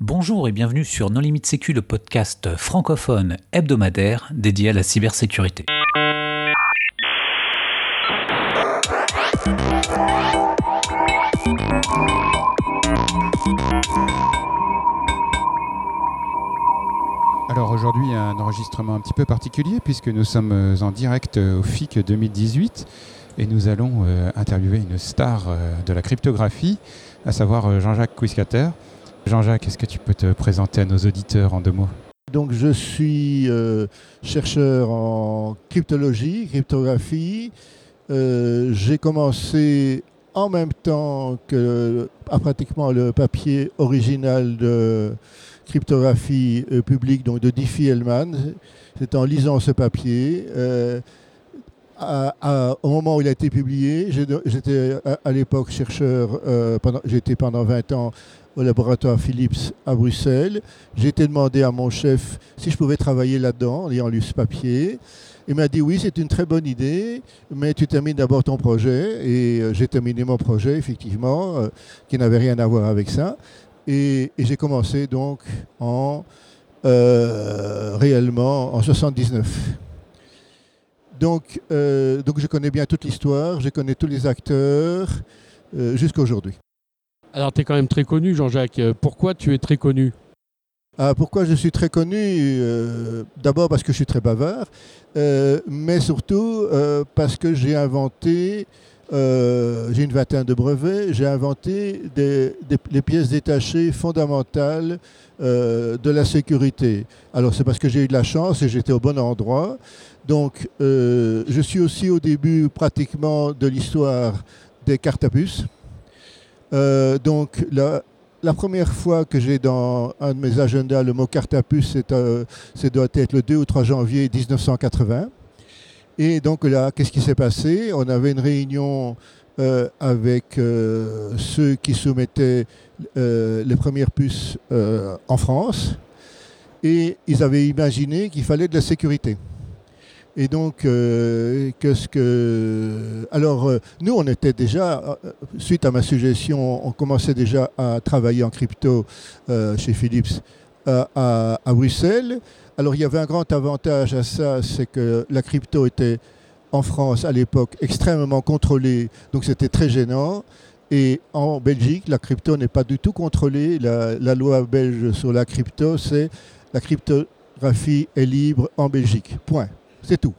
Bonjour et bienvenue sur Non Limite Sécu, le podcast francophone hebdomadaire dédié à la cybersécurité. Alors aujourd'hui, un enregistrement un petit peu particulier puisque nous sommes en direct au FIC 2018 et nous allons euh, interviewer une star euh, de la cryptographie, à savoir euh, Jean-Jacques Quiscater. Jean-Jacques, est-ce que tu peux te présenter à nos auditeurs en deux mots? Donc je suis chercheur en cryptologie, cryptographie. J'ai commencé en même temps que à pratiquement le papier original de cryptographie publique donc de Diffie-Hellman. C'est en lisant ce papier au moment où il a été publié, j'étais à, l'époque chercheur, euh, j'étais pendant 20 ans au laboratoire Philips à Bruxelles. J'ai été demandé à mon chef si je pouvais travailler là-dedans en ayant lu ce papier. Il m'a dit oui, c'est une très bonne idée, mais tu termines d'abord ton projet. Et euh, j'ai terminé mon projet, effectivement, euh, qui n'avait rien à voir avec ça. Et, j'ai commencé donc en réellement en 79. Donc, euh, donc je connais bien toute l'histoire, je connais tous les acteurs euh, jusqu'à aujourd'hui. Alors tu es quand même très connu Jean-Jacques. Pourquoi tu es très connu? Ah, Pourquoi je suis très connu? Euh, D'abord parce que je suis très bavard, mais surtout parce que j'ai inventé, j'ai une vingtaine de brevets, j'ai inventé des, les pièces détachées fondamentales de la sécurité. Alors c'est parce que j'ai eu de la chance et j'étais au bon endroit. Donc, euh, je suis aussi au début pratiquement de l'histoire des cartes à puce. Euh, donc, la, première fois que j'ai dans un de mes agendas le mot carte à puce, euh, doit être le 2 ou 3 janvier 1980. Et donc là, qu'est-ce qui s'est passé? On avait une réunion avec ceux qui soumettaient les premières puces en France. Et ils avaient imaginé qu'il fallait de la sécurité. Et donc, euh, qu'est-ce que. Alors, euh, nous, on était déjà, euh, suite à ma suggestion, on commençait déjà à travailler en crypto chez Philips à, Bruxelles. Alors, il y avait un grand avantage à ça, c'est que la crypto était en France à l'époque extrêmement contrôlée, donc c'était très gênant. Et en Belgique, la crypto n'est pas du tout contrôlée. La, la loi belge sur la crypto, c'est la cryptographie est libre en Belgique. Point. C'est tout.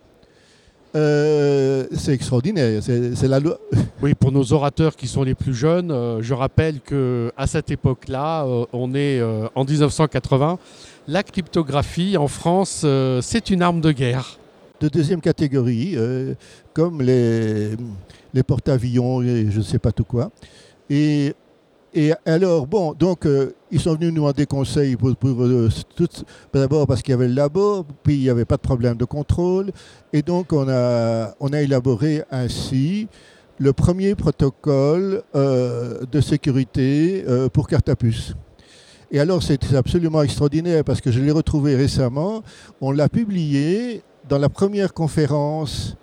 Euh, c'est extraordinaire. C'est la loi. Oui, pour nos orateurs qui sont les plus jeunes, euh, je rappelle que à cette époque-là, euh, on est en 1980. La cryptographie en France, c'est une arme de guerre. De deuxième catégorie, comme les, les porte-avions et je ne sais pas tout quoi. Et et alors, bon, donc, euh, ils sont venus nous demander conseil pour, euh, d'abord parce qu'il y avait le labo, puis il n'y avait pas de problème de contrôle. Et donc, on a, on a élaboré ainsi le premier protocole euh, de sécurité pour Cartapus. Et alors, c'est absolument extraordinaire parce que je l'ai retrouvé récemment. On l'a publié dans la première conférence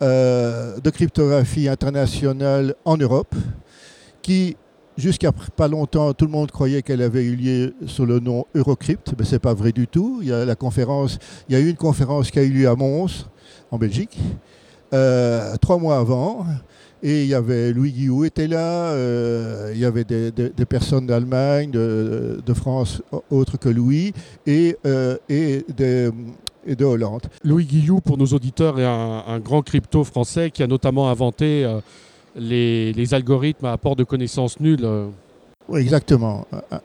de cryptographie internationale en Europe qui Jusqu'à pas longtemps, tout le monde croyait qu'elle avait eu lieu sous le nom Eurocrypt, mais ce n'est pas vrai du tout. Il y a la conférence, il y a eu une conférence qui a eu lieu à Mons, en Belgique, euh, trois mois avant. Et il y avait Louis Guillou était là, euh, il y avait des, personnes d'Allemagne, de, France, autres que Louis, et, euh, et, de, de, Hollande. Louis Guillou, pour nos auditeurs, est un grand crypto français qui a notamment inventé les, algorithmes à apport de connaissances nulles. Euh. Oui, exactement, euh, euh,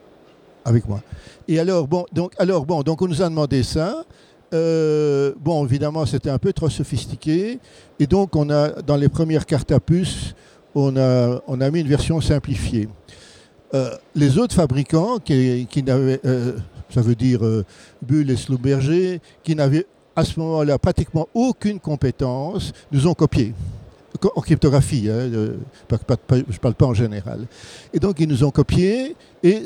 avec moi. Et alors, bon, donc, alors, bon, donc on nous a demandé ça. bon, évidemment, c'était un peu trop sophistiqué. Et donc, on a, dans les premières cartes à puce, on a, mis une version simplifiée. les autres fabricants qui, n'avaient, ça veut dire Bull et Slumberger, qui n'avaient à ce moment-là pratiquement aucune compétence, nous ont copié en cryptographie, hein, je ne parle pas en général. Et donc ils nous ont copié, et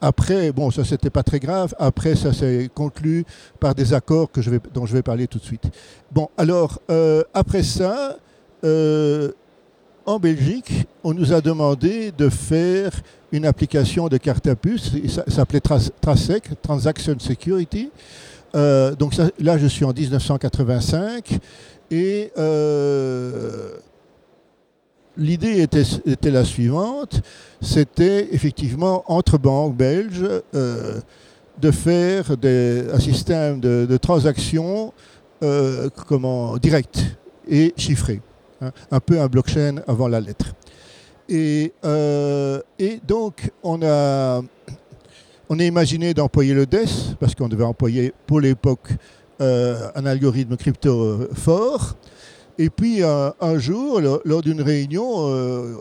après, bon, ça c'était pas très grave, après ça s'est conclu par des accords que je vais, dont je vais parler tout de suite. Bon, alors, euh, après ça, euh, en Belgique, on nous a demandé de faire une application de carte à puce, ça, s'appelait TRASEC, Transaction Security. Euh, donc là, je suis en 1985 et euh, l'idée était, la suivante, c'était effectivement entre banques belges euh, de faire un système de, transactions comment, direct et chiffré, hein, un peu un blockchain avant la lettre. Et, et donc on a on a imaginé d'employer le DES, parce qu'on devait employer pour l'époque euh, un algorithme crypto euh, fort. Et puis un jour, lors d'une réunion, euh,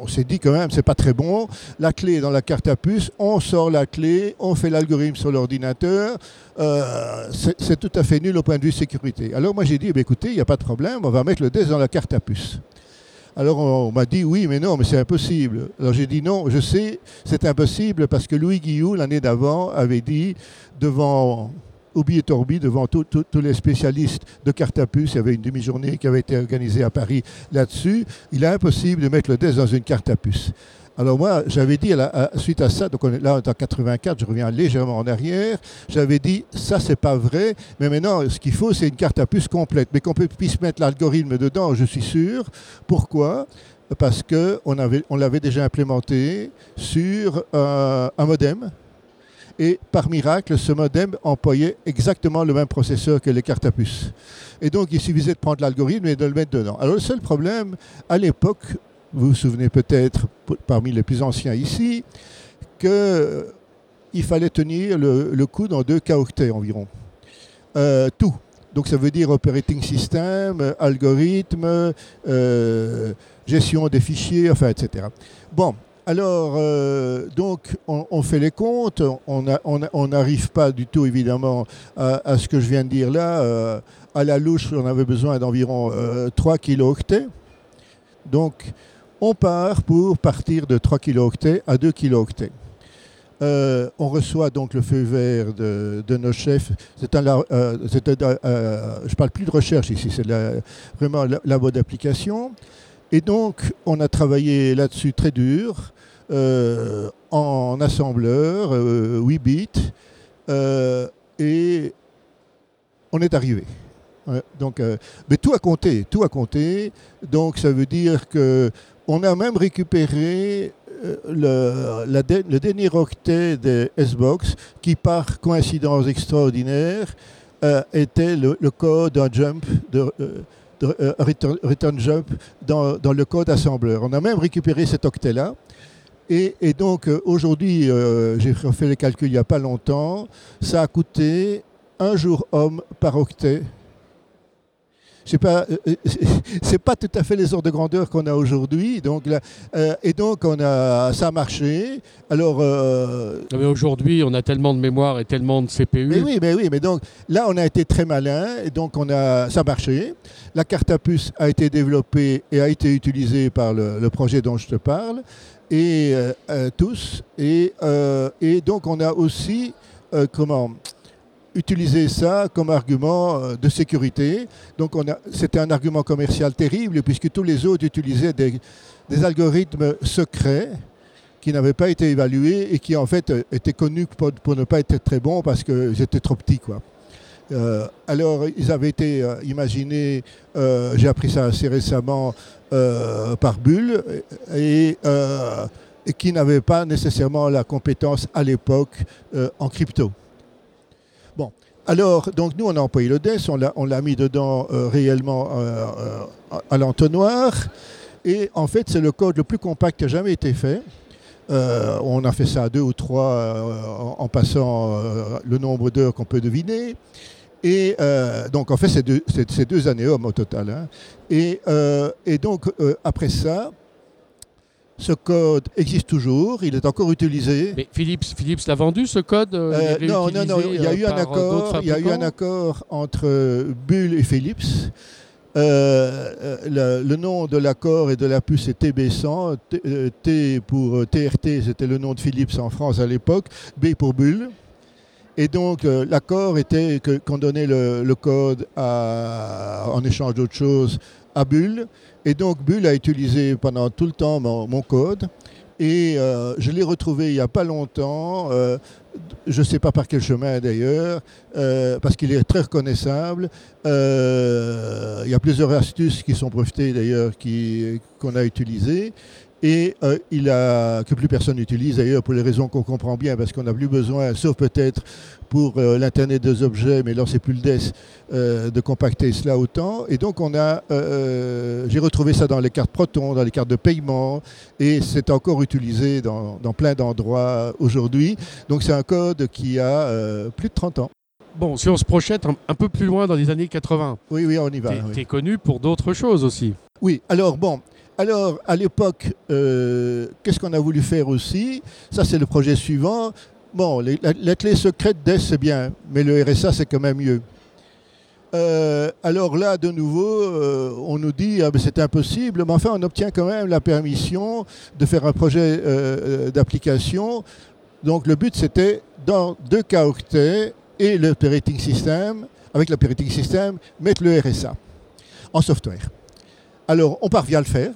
on s'est dit quand même, c'est pas très bon. La clé est dans la carte à puce, on sort la clé, on fait l'algorithme sur l'ordinateur. c'est tout à fait nul au point de vue sécurité. Alors moi j'ai dit, eh écoutez, il n'y a pas de problème, on va mettre le DES dans la carte à puce. Alors on, m'a dit oui, mais non, mais c'est impossible. Alors j'ai dit non, je sais, c'est impossible parce que Louis Guillou, l'année d'avant, avait dit devant Oubi et Torbi, devant tous les spécialistes de carte à puce, il y avait une demi-journée qui avait été organisée à Paris là-dessus, il est impossible de mettre le DES dans une carte à puce. Alors moi, j'avais dit, suite à ça, donc on est là en 84, je reviens légèrement en arrière, j'avais dit, ça c'est pas vrai, mais maintenant, ce qu'il faut, c'est une carte à puce complète. Mais qu'on puisse mettre l'algorithme dedans, je suis sûr. Pourquoi? Parce qu'on on l'avait déjà implémenté sur euh, un modem. Et par miracle, ce modem employait exactement le même processeur que les cartes à puce. Et donc, il suffisait de prendre l'algorithme et de le mettre dedans. Alors, le seul problème, à l'époque, vous vous souvenez peut-être, parmi les plus anciens ici, qu'il fallait tenir le, coup dans deux K-octets environ. Euh, tout. Donc ça veut dire operating system, algorithme, euh, gestion des fichiers, enfin, etc. Bon, alors, euh, donc, on, fait les comptes, on n'arrive pas du tout, évidemment, à, ce que je viens de dire là. à la louche, on avait besoin d'environ 3 kilo-octets. Donc, on part pour partir de 3 kilooctets à 2 kilooctets. Euh, on reçoit donc le feu vert de, nos chefs. C'est un, euh, euh, je ne parle plus de recherche ici, c'est vraiment la, labo d'application. Et donc, on a travaillé là-dessus très dur, en assembleur, 8 bits, et on est arrivé. donc, mais tout a compté, tout a compté. Donc, ça veut dire que on a même récupéré euh, le, le, dernier octet de S-Box qui, par coïncidence extraordinaire, euh, était le, code d'un jump, de, euh, return, jump dans, le code assembleur. On a même récupéré cet octet-là. Et, et, donc aujourd'hui, j'ai fait les calculs il n'y a pas longtemps, ça a coûté un jour homme par octet c'est pas, euh, euh, c'est pas tout à fait les ordres de grandeur qu'on a aujourd'hui. Donc euh, et donc on a, ça a marché. Alors. mais aujourd'hui, on a tellement de mémoire et tellement de CPU. Mais oui, mais oui, mais donc là, on a été très malin et donc on a, ça a marché. La carte à puce a été développée et a été utilisée par le, projet dont je te parle et tous. Et, et donc on a aussi comment utiliser ça comme argument euh, de sécurité. Donc c'était un argument commercial terrible puisque tous les autres utilisaient des, algorithmes secrets qui n'avaient pas été évalués et qui en fait étaient connus pour, ne pas être très bons parce qu'ils étaient trop petits. Euh, alors ils avaient été euh, imaginés, j'ai appris ça assez récemment, par Bull et qui n'avaient pas nécessairement la compétence à l'époque en crypto. Alors, donc nous, on a employé le DES, on l'a mis dedans euh, réellement euh, euh, à l'entonnoir. Et en fait, c'est le code le plus compact qui a jamais été fait. on a fait ça à deux ou trois en, passant le nombre d'heures qu'on peut deviner. Et donc, en fait, c'est deux, années hommes au total. Hein. Et, et, donc, après ça, ce code existe toujours, il est encore utilisé. Mais Philips, Philips l'a vendu ce code euh, euh, Non, non, non, il y a eu un accord, il y a eu un accord entre Bull et Philips. Euh, le, nom de l'accord et de la puce est TB100. T, pour TRT, c'était le nom de Philips en France à l'époque. B pour Bull. Et donc l'accord était qu'on donnait le, code en échange d'autres choses à Bull. Et donc Bull a utilisé pendant tout le temps mon, code. Et euh, je l'ai retrouvé il n'y a pas longtemps, euh, je ne sais pas par quel chemin d'ailleurs, euh, parce qu'il est très reconnaissable. il y a plusieurs astuces qui sont brevetées d'ailleurs qu'on a utilisées et euh, il a, que plus personne n'utilise d'ailleurs pour les raisons qu'on comprend bien, parce qu'on n'a plus besoin, sauf peut-être pour euh, l'Internet des objets, mais là c'est plus le DES, euh, de compacter cela autant. Et donc on a, j'ai retrouvé ça dans les cartes Proton, dans les cartes de paiement, et c'est encore utilisé dans, plein d'endroits aujourd'hui. Donc c'est un code qui a plus de 30 ans. Bon, si on se projette un, peu plus loin dans les années 80. Oui, oui, on y va. Tu es, connu pour d'autres choses aussi. Oui, alors bon, alors, à l'époque, euh, qu'est-ce qu'on a voulu faire aussi? Ça, c'est le projet suivant. Bon, les, la, clé secrète DES, c'est bien, mais le RSA, c'est quand même mieux. Euh, alors là, de nouveau, euh, on nous dit ah, ben, c'est impossible, mais enfin, on obtient quand même la permission de faire un projet d'application. Donc, le but, c'était dans deux cas octets et l'operating system, avec l'operating system, mettre le RSA en software. Alors, on parvient à le faire.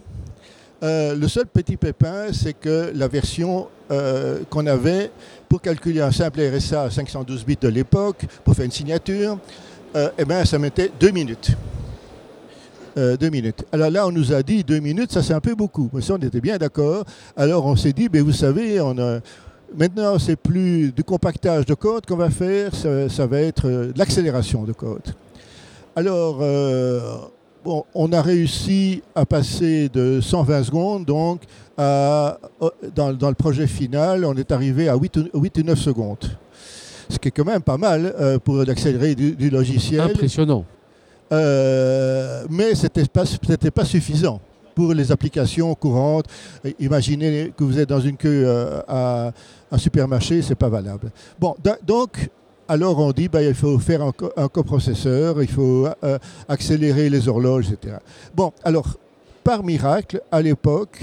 Euh, le seul petit pépin, c'est que la version euh, qu'on avait pour calculer un simple RSA à 512 bits de l'époque, pour faire une signature, euh, eh ben, ça mettait deux minutes. deux minutes. Alors là, on nous a dit deux minutes, ça c'est un peu beaucoup. Mais on était bien d'accord. Alors on s'est dit, mais vous savez, maintenant c'est plus du compactage de code qu'on va faire, ça, ça va être de l'accélération de code. Alors, on a réussi à passer de 120 secondes, donc dans, le projet final, on est arrivé à 8 ou, 9 secondes. Ce qui est quand même pas mal euh, pour l'accélérer du, logiciel. Impressionnant. Euh, mais ce n'était pas, pas suffisant pour les applications courantes. Imaginez que vous êtes dans une queue euh, à un supermarché, c'est pas valable. Bon, donc alors on dit ben, il faut faire un, coprocesseur, il faut euh, accélérer les horloges, etc. Bon, alors, par miracle, à l'époque,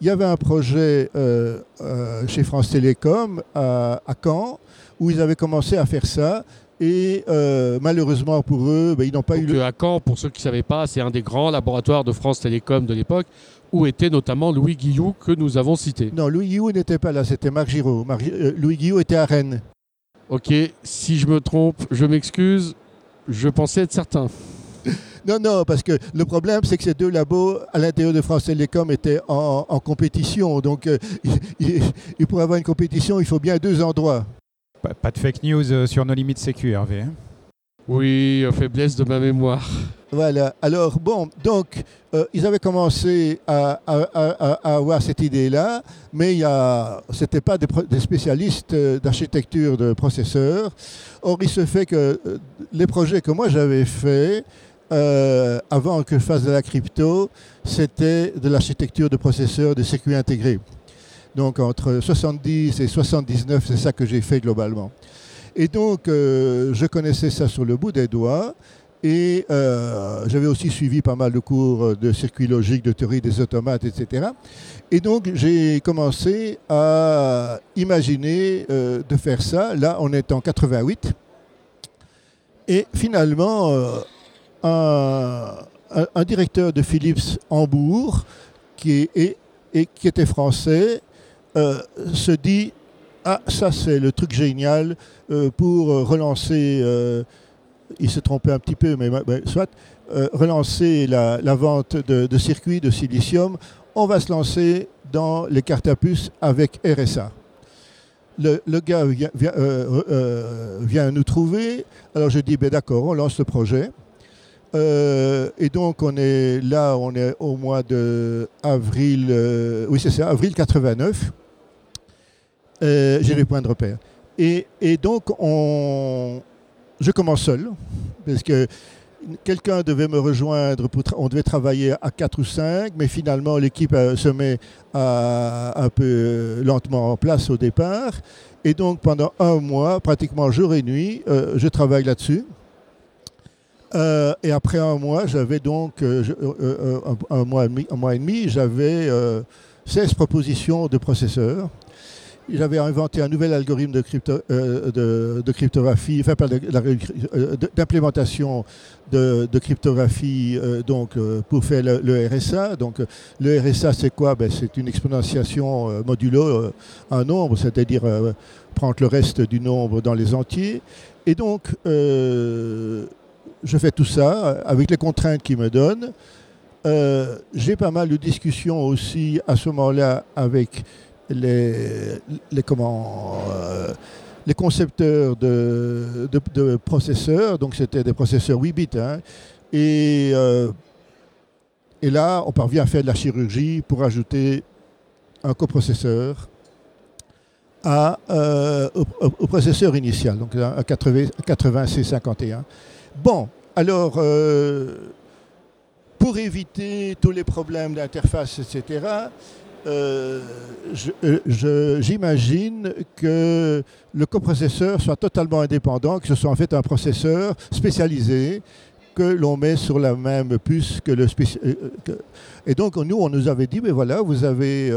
il y avait un projet euh, euh, chez France Télécom à, Caen où ils avaient commencé à faire ça. Et malheureusement pour eux, ben, ils n'ont pas eu. Le... À Caen, pour ceux qui ne savaient pas, c'est un des grands laboratoires de France Télécom de l'époque où était notamment Louis Guillou que nous avons cité. Non, Louis Guillou n'était pas là, c'était Marc Giraud. Louis Guillou était à Rennes. Ok, si je me trompe, je m'excuse. Je pensais être certain. Non, non, parce que le problème, c'est que ces deux labos à l'intérieur de France Télécom étaient en, compétition. Donc, euh, il, pour avoir une compétition, il faut bien deux endroits. Pas, de fake news euh, sur nos limites sécu, Hervé. Oui, faiblesse de ma mémoire. Voilà. Alors, bon, donc, euh, ils avaient commencé à, avoir cette idée-là, mais ce n'était pas des, spécialistes euh, d'architecture de processeurs. Or, il se fait que euh, les projets que moi j'avais faits, avant que je fasse de la crypto, c'était de l'architecture de processeurs de circuits intégrés. Donc, entre 70 et 79, c'est ça que j'ai fait globalement. Et donc, euh, je connaissais ça sur le bout des doigts. Et euh, j'avais aussi suivi pas mal de cours de circuit logique, de théorie des automates, etc. Et donc, j'ai commencé à imaginer euh, de faire ça. Là, on est en 88. Et finalement, un, directeur de Philips Hambourg, qui, est, et, qui était français, se dit ah, ça c'est le truc génial euh, pour euh, relancer, euh, il s'est trompé un petit peu, mais, soit, relancer la, vente de, circuits de silicium. On va se lancer dans les cartes à puce avec RSA. Le, gars vient, nous trouver. Alors je dis, ben d'accord, on lance le projet. et donc on est là, on est au mois de avril, oui c'est ça, avril 89. Euh, j'ai points de repère. Et, donc, on, je commence seul, parce que quelqu'un devait me rejoindre, pour on devait travailler à 4 ou 5, mais finalement l'équipe euh, se met un peu euh, lentement en place au départ. Et donc pendant un mois, pratiquement jour et nuit, je travaille là-dessus. et après un mois, j'avais donc, un mois et demi j'avais 16 propositions de processeurs. J'avais inventé un nouvel algorithme de, de, cryptographie, enfin d'implémentation de, cryptographie donc, pour faire le, RSA. Donc le RSA c'est quoi? Ben, C'est une exponentiation modulo un nombre, c'est-à-dire prendre le reste du nombre dans les entiers. Et donc je fais tout ça avec les contraintes qu'il me donne. Euh, j'ai pas mal de discussions aussi à ce moment-là avec les, les, comment, euh, les concepteurs de, processeurs. Donc c'était des processeurs 8 bits. Hein. et, euh, et là, on parvient à faire de la chirurgie pour ajouter un coprocesseur à, au, processeur initial, donc un 80, C51. Bon, alors, euh, pour éviter tous les problèmes d'interface, etc., euh, euh, j'imagine que le coprocesseur soit totalement indépendant, que ce soit en fait un processeur spécialisé que l'on met sur la même puce que le Et donc, nous, on nous avait dit, mais voilà, vous avez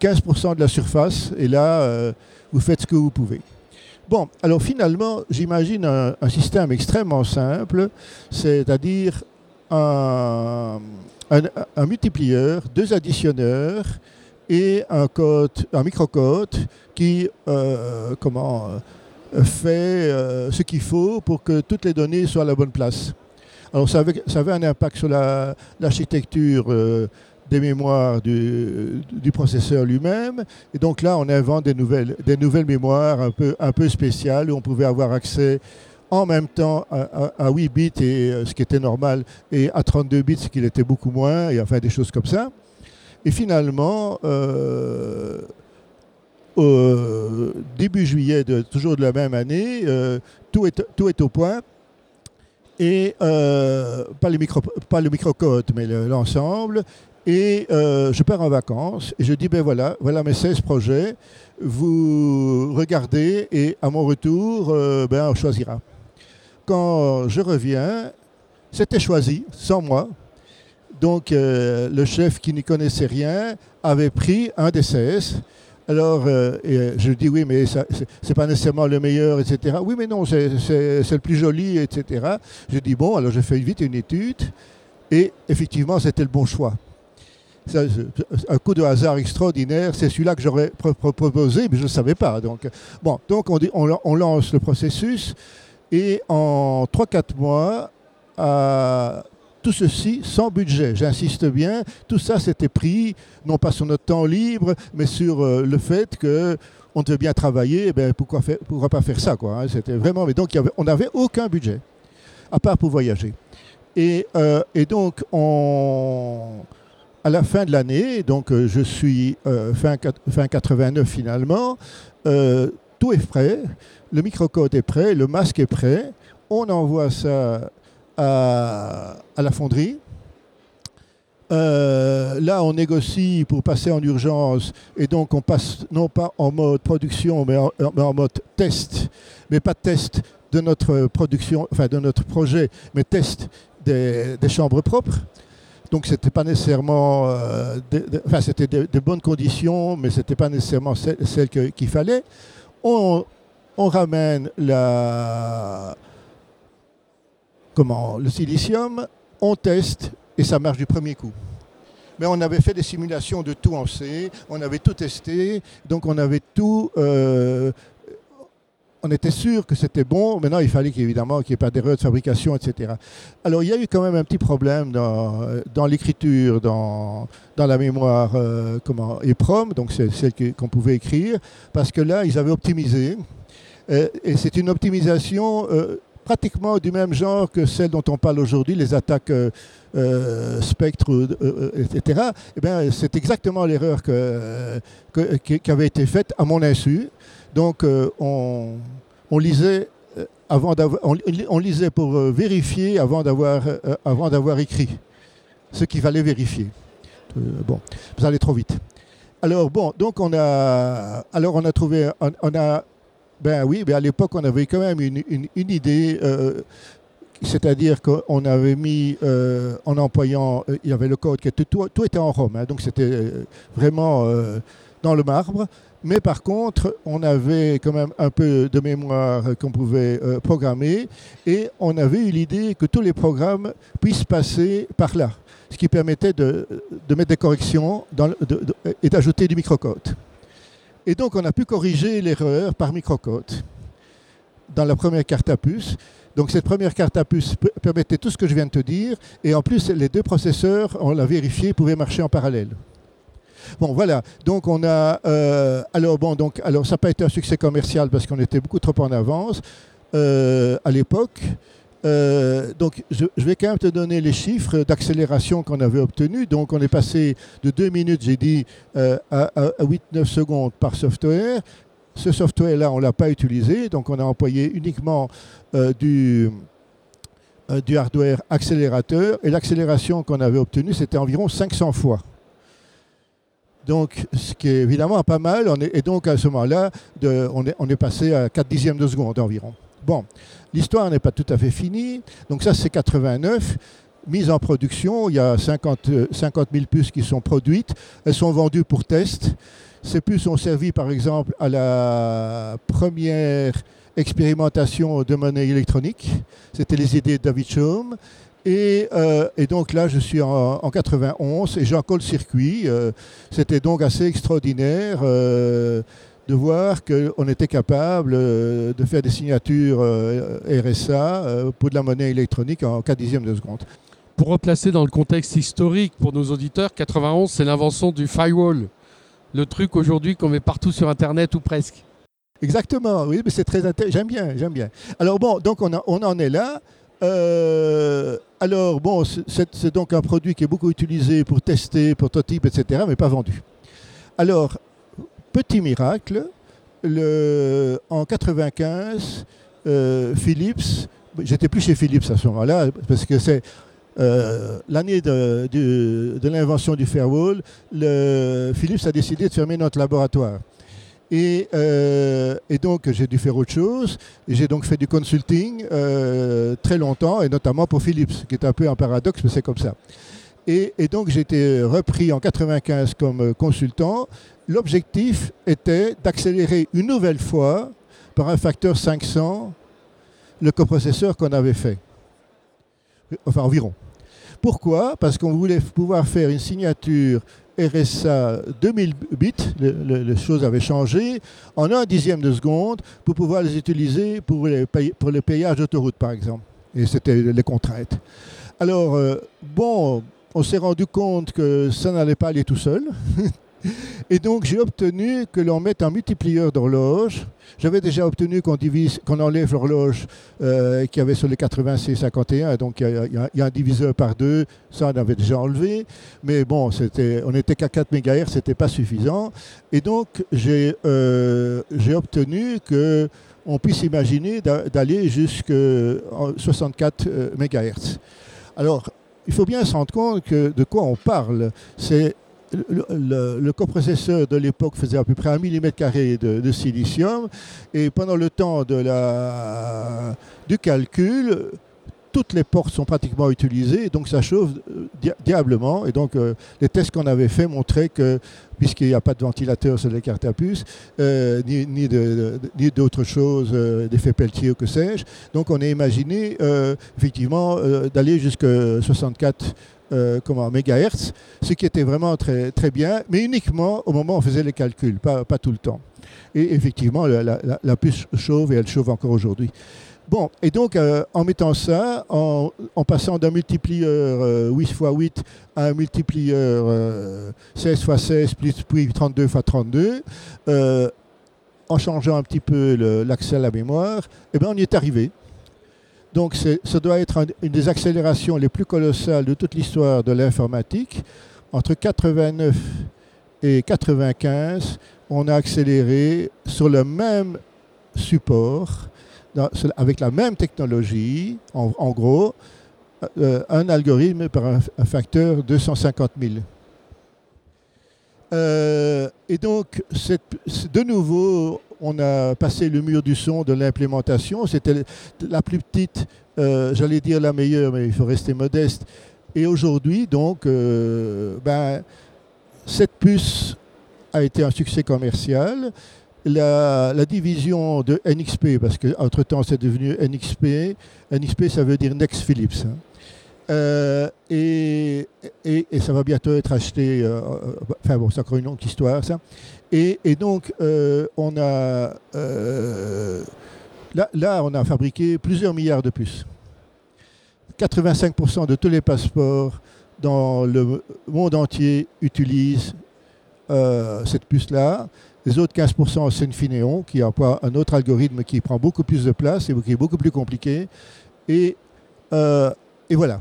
15% de la surface, et là, vous faites ce que vous pouvez. Bon, alors finalement, j'imagine un, système extrêmement simple, c'est-à-dire un, multiplieur, deux additionneurs et un code, un microcode qui euh, comment, euh, fait euh, ce qu'il faut pour que toutes les données soient à la bonne place. Alors ça avait, ça avait un impact sur l'architecture des mémoires du, processeur lui-même. Et donc là, on invente des nouvelles, des nouvelles mémoires un peu, un peu spéciales où on pouvait avoir accès en même temps à, 8 bits, et, euh, ce qui était normal, et à 32 bits, ce qui était beaucoup moins, et enfin des choses comme ça. Et finalement, euh, au début juillet, de, toujours de la même année, euh, tout, est, tout est au point. Et pas, le microcode, mais l'ensemble. Et je pars en vacances et je dis, ben voilà, voilà mes 16 projets, vous regardez et à mon retour, ben on choisira. Quand je reviens, c'était choisi, sans moi. Donc euh, le chef qui n'y connaissait rien avait pris un des 16. Alors et je dis, oui, mais c'est pas nécessairement le meilleur, etc. Oui, mais non, c'est le plus joli, etc. Je dis, bon, alors je fais vite une étude et effectivement, c'était le bon choix un coup de hasard extraordinaire. C'est celui-là que j'aurais proposé, mais je ne savais pas. Donc, bon, donc on, on, lance le processus et en 3-4 mois, tout ceci sans budget. J'insiste bien, tout ça s'était pris, non pas sur notre temps libre, mais sur euh, le fait que on devait bien travailler, eh ben, pourquoi, pourquoi pas faire ça quoi, hein. C'était vraiment, mais donc on n'avait aucun budget, à part pour voyager. Et, euh, donc on à la fin de l'année, donc euh, je suis euh, fin, fin 89 finalement, euh, tout est prêt, le microcode est prêt, le masque est prêt, on envoie ça à, la fonderie. là, on négocie pour passer en urgence et donc on passe non pas en mode production mais en, mode test, mais pas test de notre production, enfin de notre projet, mais test des chambres propres. Donc c'était pas nécessairement, euh, enfin c'était de, bonnes conditions, mais c'était pas nécessairement celles qu'il fallait. On, ramène la, comment, le silicium, on teste et ça marche du premier coup. Mais on avait fait des simulations de tout en C, on avait tout testé, donc on avait tout euh, on était sûr que c'était bon. Maintenant, il fallait qu'évidemment qu'il n'y ait pas d'erreur de fabrication, etc. Alors, il y a eu quand même un petit problème dans, l'écriture, dans, la mémoire euh, comment, EPROM, donc c'est celle qu'on pouvait écrire, parce que là, ils avaient optimisé. Euh, et c'est une optimisation euh, pratiquement du même genre que celle dont on parle aujourd'hui, les attaques spectre, etc. Eh bien, c'est exactement l'erreur qui avait été faite à mon insu. Donc euh, on, lisait euh, avant on, lisait pour euh, vérifier avant d'avoir avant d'avoir écrit ce qu'il fallait vérifier. bon, vous allez trop vite. Alors bon, donc on a alors on a trouvé on, a ben oui, ben à l'époque on avait quand même une, idée. c'est-à-dire qu'on avait mis, en employant, il y avait le code qui était, tout, tout était en Rome, hein, donc c'était vraiment dans le marbre. Mais par contre, on avait quand même un peu de mémoire qu'on pouvait euh, programmer et on avait eu l'idée que tous les programmes puissent passer par là, ce qui permettait de, mettre des corrections et d'ajouter du microcode. Et donc on a pu corriger l'erreur par microcode dans la première carte à puce. Donc cette première carte à puce permettait tout ce que je viens de te dire et en plus les deux processeurs, on l'a vérifié, pouvaient marcher en parallèle. Bon, voilà. Donc, on a. Euh, alors, bon, donc, alors, ça n'a pas été un succès commercial parce qu'on était beaucoup trop en avance euh, à l'époque. Euh, donc, je, vais quand même te donner les chiffres d'accélération qu'on avait obtenus. Donc, on est passé de 2 minutes, j'ai dit, à, à 8-9 secondes par software. Ce software-là, on ne l'a pas utilisé. Donc, on a employé uniquement du, du hardware accélérateur. Et l'accélération qu'on avait obtenue, c'était environ 500 fois. Donc, ce qui est évidemment pas mal. et donc, à ce moment-là, on est, on est passé à 4 dixièmes de seconde environ. Bon, l'histoire n'est pas tout à fait finie. Donc, ça, c'est 89. Mise en production, il y a 50, 50 000 puces qui sont produites. Elles sont vendues pour test. Ces puces ont servi, par exemple, à la première expérimentation de monnaie électronique. C'était les idées de David Chaum. Euh, et, donc là, je suis en, 91 et j'en le circuit. Euh, c'était donc assez extraordinaire euh, de voir qu'on était capable de faire des signatures RSA pour de la monnaie électronique en 4 dixièmes de seconde. Pour replacer dans le contexte historique pour nos auditeurs, 91, c'est l'invention du firewall. Le truc aujourd'hui qu'on met partout sur Internet ou presque. Exactement, oui, mais c'est très intéressant. J'aime bien, j'aime bien. Alors bon, donc on, on en est là. Euh, alors, bon, c'est donc un produit qui est beaucoup utilisé pour tester, prototype, etc., mais pas vendu. Alors, petit miracle, le, en 95, euh, Philips, j'étais plus chez Philips à ce moment-là, parce que c'est euh, l'année de, l'invention du firewall, Philips a décidé de fermer notre laboratoire. Euh, et, donc, j'ai dû faire autre chose. J'ai donc fait du consulting très longtemps, et notamment pour Philips, qui est un peu un paradoxe, mais c'est comme ça. Et, donc, j'ai été repris en 95 comme consultant. L'objectif était d'accélérer une nouvelle fois, par un facteur 500, le coprocesseur qu'on avait fait. Enfin, environ. Pourquoi? Parce qu'on voulait pouvoir faire une signature RSA 2000 bits, les choses avaient changé, en un dixième de seconde pour pouvoir les utiliser pour les, payages d'autoroute, par exemple. Et c'était les contraintes. Alors, euh, bon, on s'est rendu compte que ça n'allait pas aller tout seul. Et donc j'ai obtenu que l'on mette un multiplieur d'horloge. J'avais déjà obtenu qu'on divise, qu'on enlève l'horloge euh, qui avait sur les 86 51, donc il y, a un diviseur par deux. Ça, on avait déjà enlevé. Mais bon, on n'était qu'à 4 MHz, ce n'était pas suffisant. Et donc j'ai euh, obtenu que on puisse imaginer d'aller jusqu'à 64 MHz. Alors, il faut bien se rendre compte que de quoi on parle. C'est le, coprocesseur de l'époque faisait à peu près un millimètre carré de, silicium et pendant le temps de la, du calcul, toutes les portes sont pratiquement utilisées, donc ça chauffe euh, diablement. Et donc euh, les tests qu'on avait faits montraient que, puisqu'il n'y a pas de ventilateur sur les cartes à puce, euh, ni, d'autres choses, d'effet Peltier ou que sais-je, donc on a imaginé effectivement d'aller jusqu'à 64 euh, comment, mégahertz, ce qui était vraiment très, bien, mais uniquement au moment où on faisait les calculs, pas, tout le temps. Et effectivement, la, puce chauffe et elle chauffe encore aujourd'hui. Bon, et donc euh, en mettant ça, en, passant d'un multiplieur 8 x 8 à un multiplieur 16 x 16 puis 32 x 32, en changeant un petit peu l'accès à la mémoire, eh bien on y est arrivé. Donc ça doit être une des accélérations les plus colossales de toute l'histoire de l'informatique. Entre 89 et 95, on a accéléré sur le même support, avec la même technologie, en, gros, euh, un algorithme par un, facteur 250 000. Euh, et donc, de nouveau, on a passé le mur du son de l'implémentation. C'était la plus petite, euh, j'allais dire la meilleure, mais il faut rester modeste. Et aujourd'hui, donc, euh, ben, cette puce a été un succès commercial. La, division de NXP, parce qu'entre-temps c'est devenu NXP, NXP ça veut dire Next Philips. hein. Euh, et, ça va bientôt être acheté. euh, euh, enfin bon, c'est encore une longue histoire ça. Et, donc on a là, là on a fabriqué plusieurs milliards de puces. 85% de tous les passeports dans le monde entier utilisent cette puce-là. Les autres 15%, c'est Infineon, qui emploie un autre algorithme qui prend beaucoup plus de place et qui est beaucoup plus compliqué. Et voilà.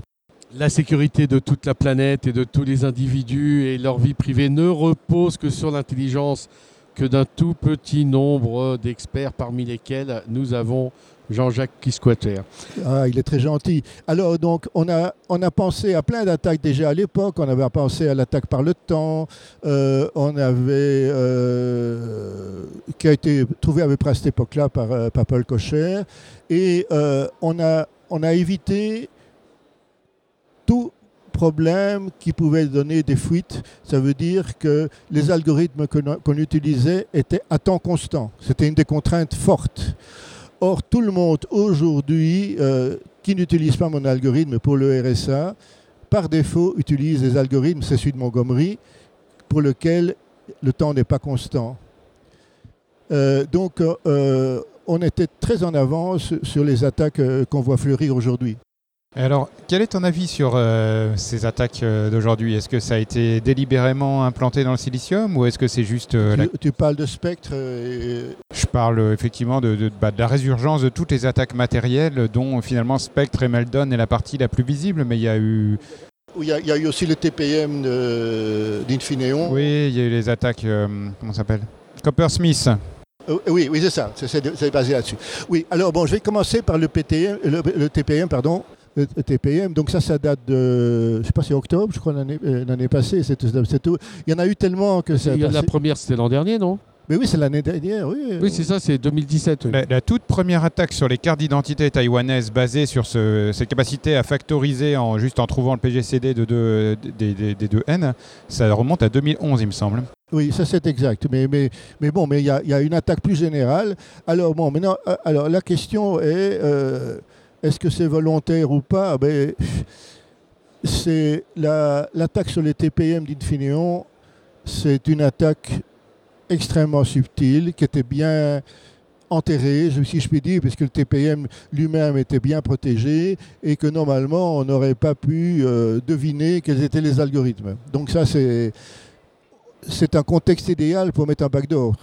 La sécurité de toute la planète et de tous les individus et leur vie privée ne repose que sur l'intelligence que d'un tout petit nombre d'experts, parmi lesquels nous avons Jean-Jacques Kisquater. Ah, il est très gentil. Alors, donc, on a, on a pensé à plein d'attaques déjà à l'époque. On avait pensé à l'attaque par le temps. Euh, on avait. euh, qui a été trouvé à peu près à cette époque-là par, euh, Paul Cocher. Et on, a, on a évité tout problème qui pouvait donner des fuites. Ça veut dire que les algorithmes que no- qu'on utilisait étaient à temps constant. C'était une des contraintes fortes. Or, tout le monde aujourd'hui euh, qui n'utilise pas mon algorithme pour le RSA, par défaut, utilise les algorithmes, c'est celui de Montgomery, pour lequel le temps n'est pas constant. Euh, donc, euh, on était très en avance sur les attaques qu'on voit fleurir aujourd'hui. Alors, quel est ton avis sur euh, ces attaques euh, d'aujourd'hui? Est-ce que ça a été délibérément implanté dans le silicium ou est-ce que c'est juste euh, la Tu, parles de spectre. Je parle effectivement de, de- bah, de la résurgence de toutes les attaques matérielles, dont finalement Spectre et Meldon est la partie la plus visible, mais il y a eu, il y, a- il y a eu aussi le TPM d'Infineon. oui, il y a eu les attaques, euh, comment ça s'appelle? Coppersmith. Oui, oui, c'est ça, c'est- basé là-dessus. Oui, alors bon, je vais commencer par le, PTM, le, le TPM, pardon. Le TPM, donc ça, ça date de, je ne sais pas si octobre, je crois, l'année euh, l'année passée. c'est tout- c'est tout. Il y en a eu tellement que ça. a Il y a la première, c'était l'an dernier, non? Mais oui, c'est l'année dernière, oui. Oui, c'est ça, c'est 2017. oui. La, la toute première attaque sur les cartes d'identité taïwanaises basée sur ce- cette capacité à factoriser en, juste en trouvant le PGCD de deux, des, des- des deux N, ça remonte à 2011, il me semble. Oui, ça c'est exact. Mais, mais, mais bon, mais il y, a- il y a une attaque plus générale. Alors bon, maintenant, euh, alors la question est, euh, est-ce que c'est volontaire ou pas? Ben, C'est la- l'attaque sur les TPM d'Infineon, c'est une attaque extrêmement subtile qui était bien enterrée, si je puis dire, puisque le TPM lui-même était bien protégé et que normalement on n'aurait pas pu euh, deviner quels étaient les algorithmes. Donc ça c'est un contexte idéal pour mettre un backdoor,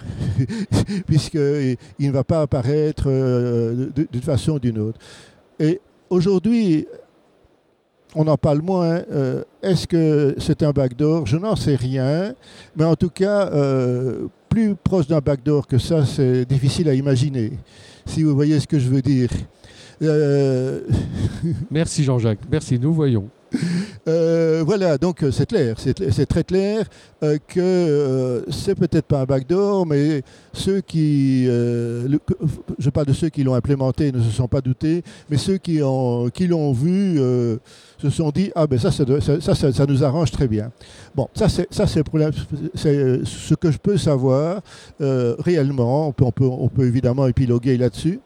puisqu'il ne va pas apparaître euh, d'une façon ou d'une autre. Et aujourd'hui, on en parle moins. euh, Est-ce que c'est un backdoor? Je n'en sais rien. Mais en tout cas, euh, plus proche d'un backdoor que ça, c'est difficile à imaginer, si vous voyez ce que je veux dire. Euh, Merci Jean-Jacques, merci, nous voyons. Euh, voilà, donc euh, c'est clair, c'est très clair euh, que c'est peut-être pas un backdoor, mais ceux qui, je parle de ceux qui l'ont implémenté, ne se sont pas doutés, mais ceux qui ont- qui l'ont vu se sont dit ah ben ça ça, nous arrange très bien. Bon, ça c'est ça c'est ce que je peux savoir réellement. On peut, on peut on peut évidemment épiloguer là-dessus.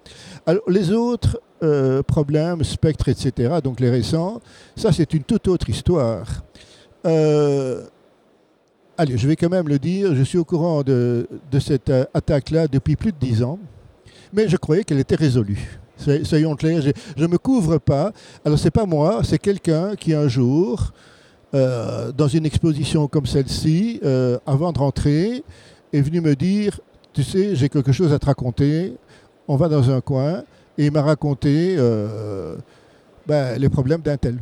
Alors les autres euh, problèmes, spectres, etc. Donc les récents. Ça, c'est une toute autre histoire. Euh, allez, je vais quand même le dire, je suis au courant de, cette euh, attaque-là depuis plus de dix ans, mais je croyais qu'elle était résolue. Soy- Soyons clairs, je ne me couvre pas. Alors, c'est pas moi, c'est quelqu'un qui un jour, euh, dans une exposition comme celle-ci, avant de rentrer, est venu me dire, tu sais, j'ai quelque chose à te raconter, on va dans un coin, et il m'a raconté euh, ben, les problèmes d'Intel.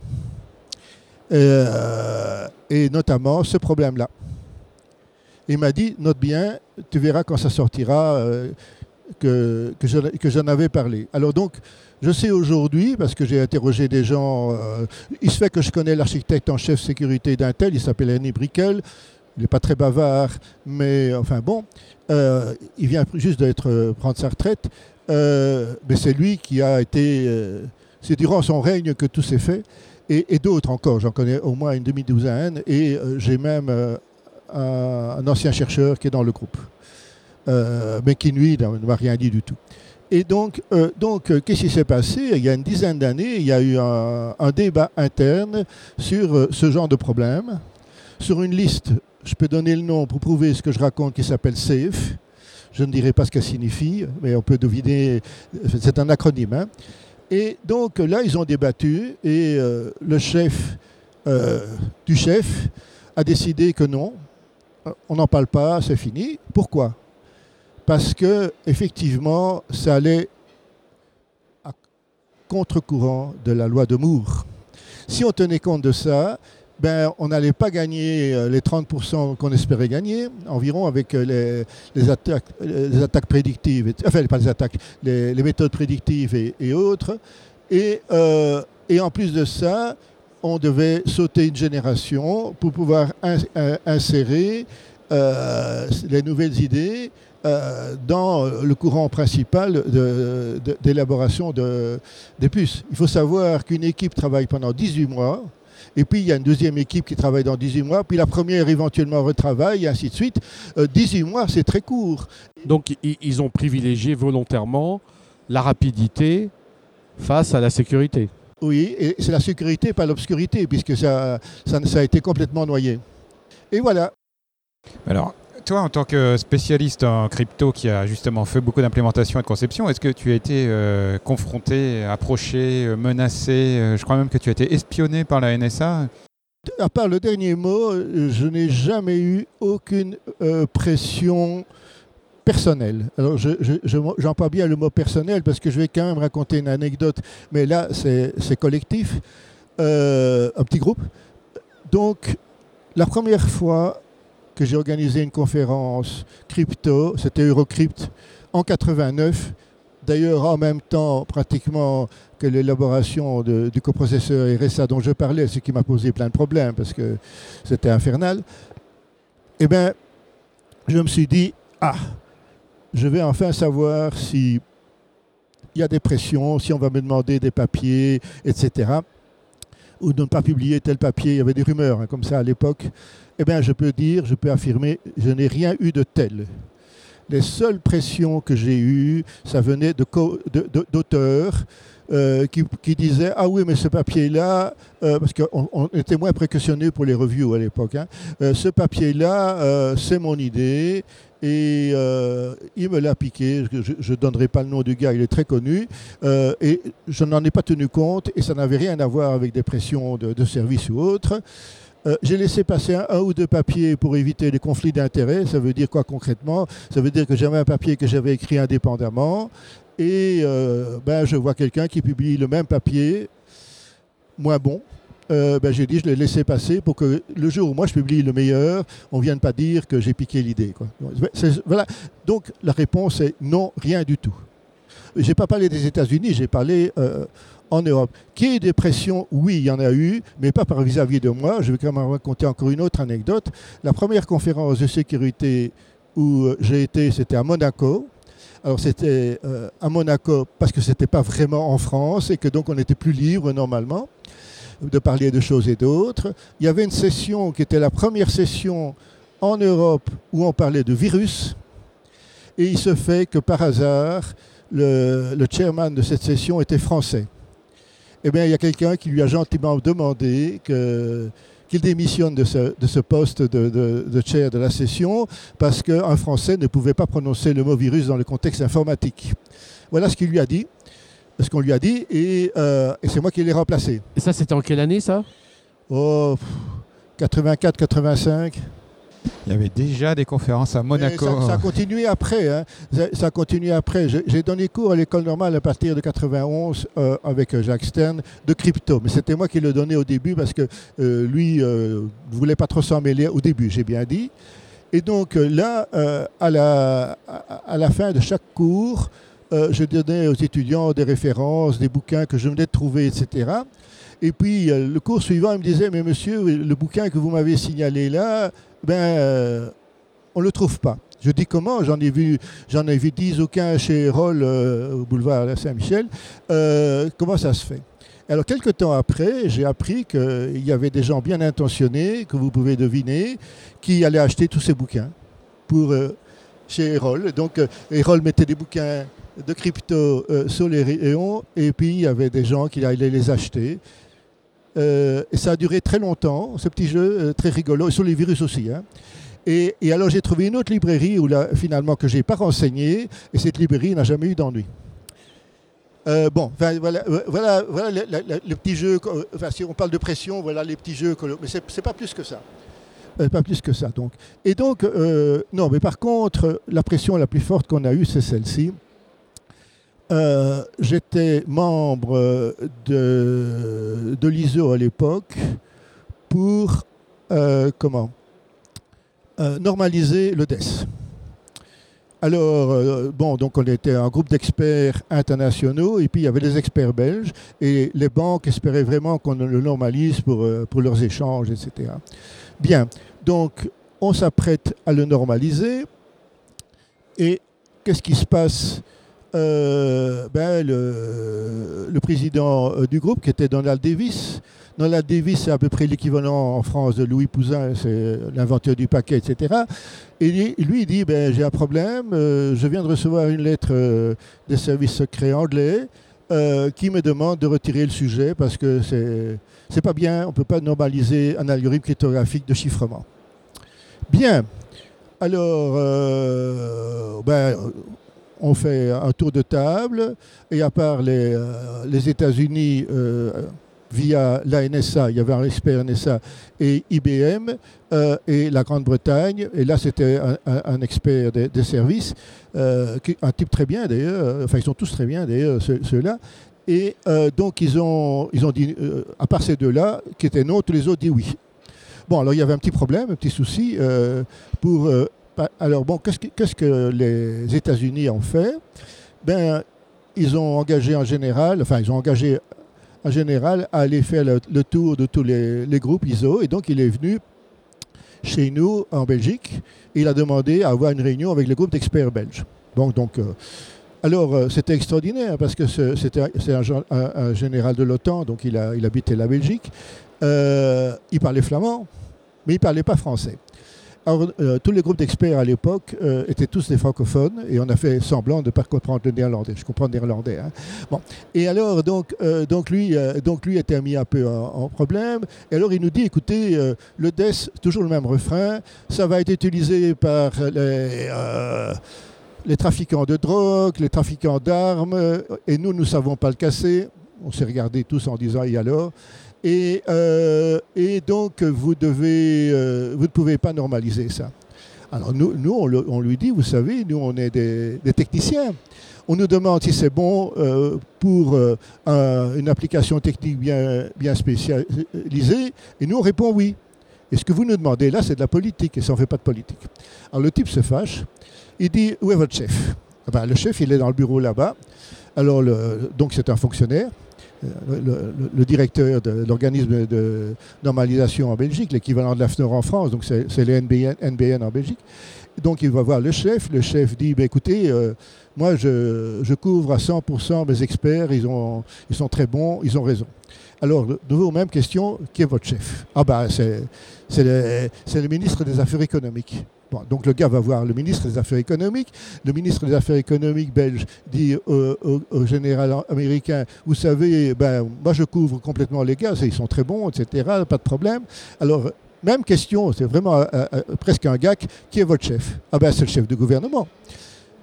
Euh, et notamment ce problème-là. Il m'a dit, note bien, tu verras quand ça sortira euh, que, que, je- que j'en avais parlé. Alors donc, je sais aujourd'hui, parce que j'ai interrogé des gens, il se fait que je connais l'architecte en chef sécurité d'Intel, il s'appelle Annie Brickel, il n'est pas très bavard, mais enfin bon, il vient juste d'être prendre sa retraite, euh, mais c'est lui qui a été, euh, c'est durant son règne que tout s'est fait, et, d'autres encore, j'en connais au moins une demi-douzaine, et euh, j'ai même un, ancien chercheur qui est dans le groupe, mais qui, lui, ne m'a rien dit du tout. Et donc, donc qu'est-ce qui s'est passé? Il y a une dizaine d'années, il y a eu un, un débat interne sur ce genre de problème, sur une liste je peux donner le nom pour prouver ce que je raconte qui s'appelle SAFE. Je ne dirai pas ce qu'elle signifie, mais on peut deviner, c'est un acronyme. Hein. Et donc là, ils ont débattu et euh, le chef euh, du chef a décidé que non, on n'en parle pas, c'est fini. Pourquoi? Parce que effectivement, ça allait à contre-courant de la loi de Moore. Si on tenait compte de ça, ben, on n'allait pas gagner euh, les 30% qu'on espérait gagner, environ avec euh, les, attaques, prédictives, enfin pas les attaques, les, méthodes prédictives et, autres. Et, euh, et, en plus de ça, on devait sauter une génération pour pouvoir insérer les nouvelles idées dans le courant principal d'élaboration de, des puces. Il faut savoir qu'une équipe travaille pendant 18 mois et puis il y a une deuxième équipe qui travaille dans 18 mois, puis la première éventuellement retravaille, et ainsi de suite. 18 euh, mois, c'est très court. Donc ils ont privilégié volontairement la rapidité face à la sécurité. Oui, et c'est la sécurité, pas l'obscurité, puisque ça, ça, ça a été complètement noyé. Et voilà. Alors, toi, en tant que spécialiste en crypto qui a justement fait beaucoup d'implémentation et de conception, est-ce que tu as été euh, confronté, approché, euh, menacé euh, Je crois même que tu as été espionné par la NSA. À part le dernier mot, je n'ai jamais eu aucune pression personnelle. Alors, j'emploie je, bien le mot personnel parce que je vais quand même raconter une anecdote, mais là, c'est collectif, un petit groupe. Donc, la première fois que j'ai organisé une conférence crypto, c'était Eurocrypt, en 89. D'ailleurs, en même temps, pratiquement que l'élaboration du coprocesseur RSA dont je parlais, ce qui m'a posé plein de problèmes parce que c'était infernal. Eh bien, je me suis dit, ah, je vais enfin savoir si il y a des pressions, si on va me demander des papiers, etc. Ou de ne pas publier tel papier. Il y avait des rumeurs hein, comme ça à l'époque. Eh bien, je peux dire, je peux affirmer, je n'ai rien eu de tel. Les seules pressions que j'ai eues, ça venait d'auteurs euh, qui, disaient Ah oui, mais ce papier-là, euh, parce qu'on était moins précautionneux pour les reviews à l'époque, hein. euh, ce papier-là, c'est mon idée. Et il me l'a piqué, je ne donnerai pas le nom du gars, il est très connu, et je n'en ai pas tenu compte, et ça n'avait rien à voir avec des pressions de, de service ou autre. Euh, j'ai laissé passer un, ou deux papiers pour éviter les conflits d'intérêts. Ça veut dire quoi concrètement? Ça veut dire que j'avais un papier que j'avais écrit indépendamment et euh, ben, je vois quelqu'un qui publie le même papier, moins bon. Euh, ben, j'ai dit, je l'ai laissé passer pour que le jour où moi je publie le meilleur, on ne vienne pas dire que j'ai piqué l'idée. Voilà. Donc la réponse est non, rien du tout. Je n'ai pas parlé des États-Unis, j'ai parlé en Europe. Qui ait des pressions Oui, il y en a eu, mais pas par vis-à-vis de moi. Je vais quand même raconter encore une autre anecdote. La première conférence de sécurité où euh, j'ai été, c'était à Monaco. Alors c'était euh, à Monaco parce que ce n'était pas vraiment en France et que donc on était plus libre normalement de parler de choses et d'autres. Il y avait une session qui était la première session en Europe où on parlait de virus. Et il se fait que par hasard, le chairman de cette session était français eh bien, il y a quelqu'un qui lui a gentiment demandé qu'il démissionne de ce, poste de, chair de la session parce qu'un Français ne pouvait pas prononcer le mot virus dans le contexte informatique. Voilà ce qu'il lui a dit, ce qu'on lui a dit, et, euh, c'est moi qui l'ai remplacé. Et ça, c'était en quelle année, ça? Oh, 84, 85. Il y avait déjà des conférences à Monaco. Ça, a continué après. Hein. Ça, a continué après. J'ai donné cours à l'école normale à partir de 91 euh, avec euh, Jacques Stern de crypto. Mais c'était moi qui le donnais au début parce que euh, lui ne voulait pas trop s'en mêler au début, j'ai bien dit. Et donc là, à, la, à, la, fin de chaque cours, je donnais aux étudiants des références, des bouquins que je venais de trouver, etc. Et puis le cours suivant, il me disait, mais monsieur, le bouquin que vous m'avez signalé là, ben, euh, on ne le trouve pas. Je dis comment J'en ai vu, j'en ai vu 10 ou 15 chez Roll euh, au boulevard Saint-Michel. Euh, comment ça se fait? Alors, quelques temps après, j'ai appris qu'il y avait des gens bien intentionnés, que vous pouvez deviner, qui allaient acheter tous ces bouquins pour, euh, chez Erol. Donc, Erol mettait des bouquins de crypto sur les rayons, et puis il y avait des gens qui allaient les acheter. Euh, et ça a duré très longtemps, ce petit jeu euh, très rigolo, et sur les virus aussi. hein. Et, alors j'ai trouvé une autre librairie où là, finalement que je n'ai pas renseignée, et cette librairie n'a jamais eu d'ennui. Euh, bon, voilà, voilà, voilà le, si on parle de pression, voilà les petits jeux. Mais c'est c'est pas plus que ça. Pas plus que ça, donc. Et donc, non, mais par contre, la pression la plus forte qu'on a eue, c'est celle-ci. Euh, J'étais membre euh, de, l'ISO à l'époque pour, euh, comment normaliser le DES. Alors, bon, donc on était un groupe d'experts internationaux et puis il y avait des experts belges et les banques espéraient vraiment qu'on le normalise pour, pour leurs échanges, etc. Bien, donc on s'apprête à le normaliser et qu'est-ce qui se passe? Euh, ben, le, président euh, du groupe, qui était Donald Davis, Donald Davis, c'est à peu près l'équivalent en France de Louis Pouzin, c'est l'inventeur du paquet, etc. Et lui, il dit, ben, j'ai un problème, euh, je viens de recevoir une lettre des services secrets anglais qui me demande de retirer le sujet parce que c'est c'est pas bien, on ne peut pas normaliser un algorithme cryptographique de chiffrement. Bien, alors, ben, on fait un tour de table, et à part les, euh, États-Unis, euh, via la NSA, il y avait un expert NSA et IBM, euh, et la Grande-Bretagne, et là c'était un, expert des, services, un type très bien d'ailleurs, enfin ils sont tous très bien d'ailleurs, ceux- ceux-là, et donc ils ont, ils ont dit, à part ces deux-là, qui étaient non, tous les autres dit oui. Bon, alors il y avait un petit problème, un petit souci pour. Alors bon, qu'est-ce que, les États-Unis ont fait? Ben, ils ont engagé en général, enfin ils ont engagé en général à aller faire le, tour de tous les, groupes ISO, et donc il est venu chez nous en Belgique. Et il a demandé à avoir une réunion avec le groupe d'experts belges. Bon, donc. euh, alors, euh, c'était extraordinaire parce que un- c'est un, un- un général de l'OTAN, donc il habitait la Belgique. Euh, il parlait flamand, mais il ne parlait pas français. Alors, euh, tous les groupes d'experts à l'époque euh, étaient tous des francophones et on a fait semblant de ne pas comprendre le néerlandais. Je comprends le néerlandais. hein. Bon. Et alors, donc, euh, donc, lui, donc lui était mis un peu en, problème. Et alors, il nous dit écoutez, le DES, toujours le même refrain, ça va être utilisé par les. les trafiquants de drogue, les trafiquants d'armes, et nous, nous ne savons pas le casser. On s'est regardés tous en disant, et alors? Et, euh, et donc, vous, devez, euh, vous ne pouvez pas normaliser ça. Alors, nous, on, le- on lui dit, vous savez, nous, on est des, techniciens. On nous demande si c'est bon euh, pour un- une application technique bien, bien spécialisée, et nous, on répond oui. Et ce que vous nous demandez là, c'est de la politique, et ça, on ne fait pas de politique. Alors, le type se fâche, il dit, où est votre chef? Ah ben, Le chef, il est dans le bureau là-bas. Alors, le- donc, c'est un fonctionnaire. Le, directeur de l'organisme de normalisation en Belgique, l'équivalent de l'AFNOR en France, donc c'est le NBN, en Belgique. Donc il va voir le chef, le chef dit, Ben, écoutez, euh, moi je, couvre à 100% mes experts, ils, ont, ils sont très bons, ils ont raison. Alors, de nouveau, même question, qui est votre chef? Ah ben c'est le ministre des Affaires économiques. Donc le gars va voir le ministre des Affaires économiques. Le ministre des Affaires économiques belge dit au, général américain, vous savez, ben, moi je couvre complètement les gars, ils sont très bons, etc., pas de problème. Alors, même question, c'est vraiment euh, euh, presque un gag, qui est votre chef? Ah ben c'est le chef du gouvernement.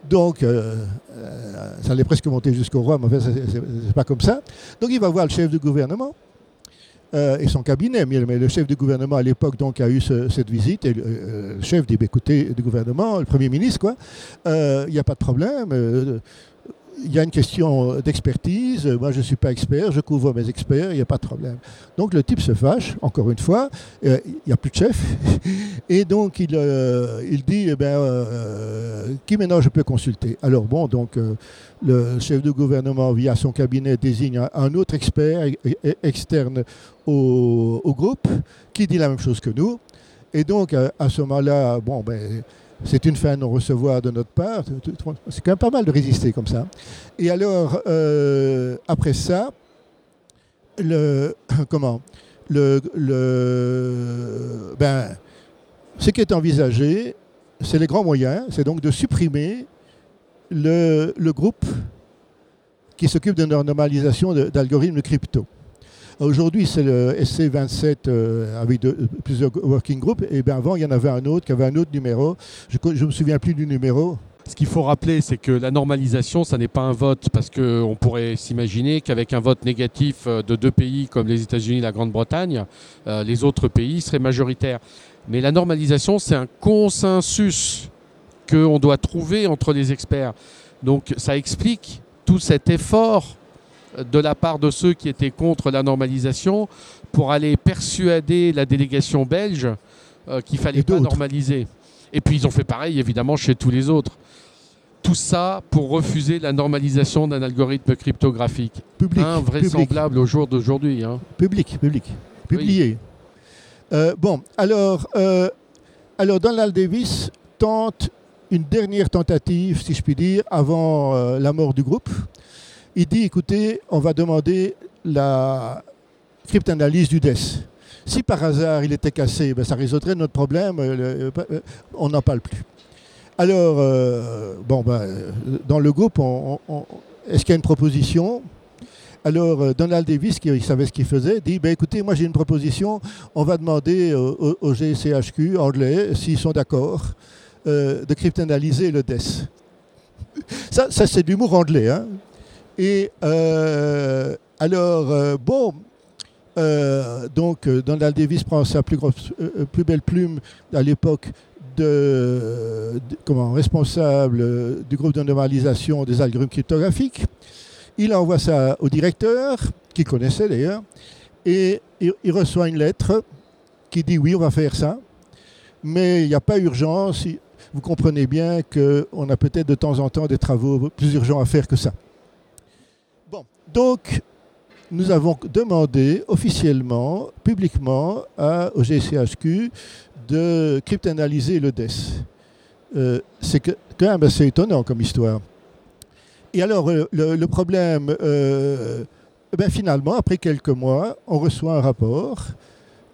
Donc, euh, euh, ça allait presque monter jusqu'au roi, mais enfin, c'est- c'est c'est pas comme ça. Donc, il va voir le chef du gouvernement euh, et son cabinet. Mais, le chef du gouvernement à l'époque donc a eu ce- cette visite et le, euh, le chef dit bah, écoutez, du gouvernement, le premier ministre, quoi, euh, il n'y a pas de problème. euh, il y a une question d'expertise. Moi, je ne suis pas expert, je couvre mes experts, il n'y a pas de problème. Donc, le type se fâche, encore une fois, euh, il n'y a plus de chef. Et donc, il, euh, dit, eh ben, euh, qui maintenant je peux consulter? Alors, bon, donc, euh, le chef de gouvernement, via son cabinet, désigne un, un autre expert e- e- externe au, groupe, qui dit la même chose que nous. Et donc, à, à ce moment-là, bon, ben, c'est une fin de non-recevoir de notre part. C'est quand même pas mal de résister comme ça. Et alors, euh, après ça, le, comment le, le, ben, Ce qui est envisagé, c'est les grands moyens, c'est donc de supprimer le, le groupe qui s'occupe de la normalisation d'algorithmes crypto. Aujourd'hui, c'est le SC27 euh, avec plusieurs working groups. Et bien avant, il y en avait un autre qui avait un autre numéro. Je ne me souviens plus du numéro. Ce qu'il faut rappeler, c'est que la normalisation, ça n'est pas un vote, parce qu'on pourrait s'imaginer qu'avec un vote négatif euh, de deux pays comme les États-Unis et la Grande-Bretagne, euh, les autres pays seraient majoritaires. Mais la normalisation, c'est un consensus qu'on doit trouver entre les experts. Donc ça explique tout cet effort de la part de ceux qui étaient contre la normalisation pour aller persuader la délégation belge euh, qu'il fallait pas normaliser. Et puis ils ont fait pareil évidemment chez tous les autres. Tout ça pour refuser la normalisation d'un algorithme cryptographique. Public. Invraisemblable au jour d'aujourd'hui. Hein. Public, public. Publié. Euh, bon, alors, euh, alors Donald Davis tente une dernière tentative, si je puis dire, avant euh, la mort du groupe il dit, écoutez, on va demander la cryptanalyse du DES. Si par hasard il était cassé, ben, ça résoudrait notre problème, euh, euh, on n'en parle plus. Alors, euh, bon, ben, dans le groupe, est-ce qu'il y a une proposition? Alors, Donald Davis, qui savait ce qu'il faisait, dit ben, écoutez, moi j'ai une proposition, on va demander au, GCHQ anglais, s'ils sont d'accord, de cryptanalyser le DES. Ça, ça c'est de l'humour anglais. Hein et euh, alors, euh, bon, euh, donc Donald Davis prend sa plus, grosse, plus belle plume à l'époque de, comment, responsable du groupe de normalisation des algorithmes cryptographiques. Il envoie ça au directeur, qui connaissait d'ailleurs, et il, il, reçoit une lettre qui dit oui, on va faire ça, mais il n'y a pas urgence. Vous comprenez bien qu'on a peut-être de temps en temps des travaux plus urgents à faire que ça. Donc, nous avons demandé officiellement, publiquement, au GCHQ de cryptanalyser le DES. Euh, c'est quand même assez étonnant comme histoire. Et alors, euh, le, problème, euh, ben finalement, après quelques mois, on reçoit un rapport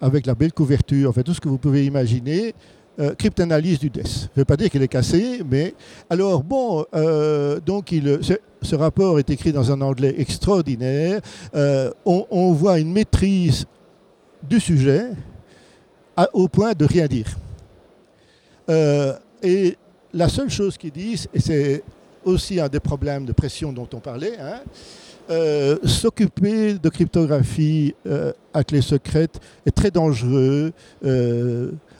avec la belle couverture, en fait, tout ce que vous pouvez imaginer, euh, cryptanalyse du DES. Je ne veux pas dire qu'il est cassé, mais... Alors, bon, euh, donc ce, rapport est écrit dans un anglais extraordinaire. Euh, on, voit une maîtrise du sujet au point de rien dire. et la seule chose qu'ils disent, et c'est aussi un des problèmes de pression dont on parlait, hein, s'occuper de cryptographie à clé secrète est très dangereux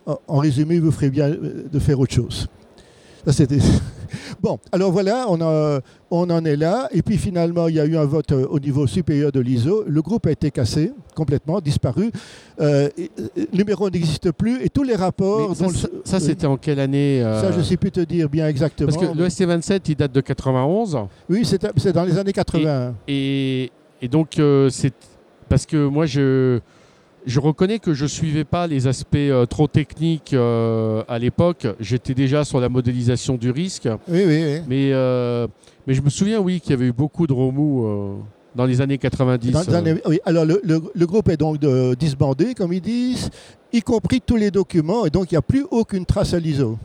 en résumé, vous ferez bien euh, de faire autre chose. bon, alors voilà, on, on, en est là. Et puis finalement, il y a eu un vote euh, au niveau supérieur de l'ISO. Le groupe a été cassé, complètement, disparu. Euh, le numéro n'existe plus. Et tous les rapports... ça, c'était en quelle année Ça, je ne sais plus te dire bien exactement. Parce que le SC27, il date de 91. Oui, c'est dans les années 80. Et, et donc, c'est... Parce que moi, je je reconnais que je ne suivais pas les aspects euh, trop techniques euh, à l'époque. J'étais déjà sur la modélisation du risque. Oui, oui, oui. Mais, euh, mais je me souviens, oui, qu'il y avait eu beaucoup de remous dans les années 90. oui. Alors, le, le, groupe est donc de, disbandé, comme ils disent, y compris tous les documents, et donc il n'y a plus aucune trace à l'ISO.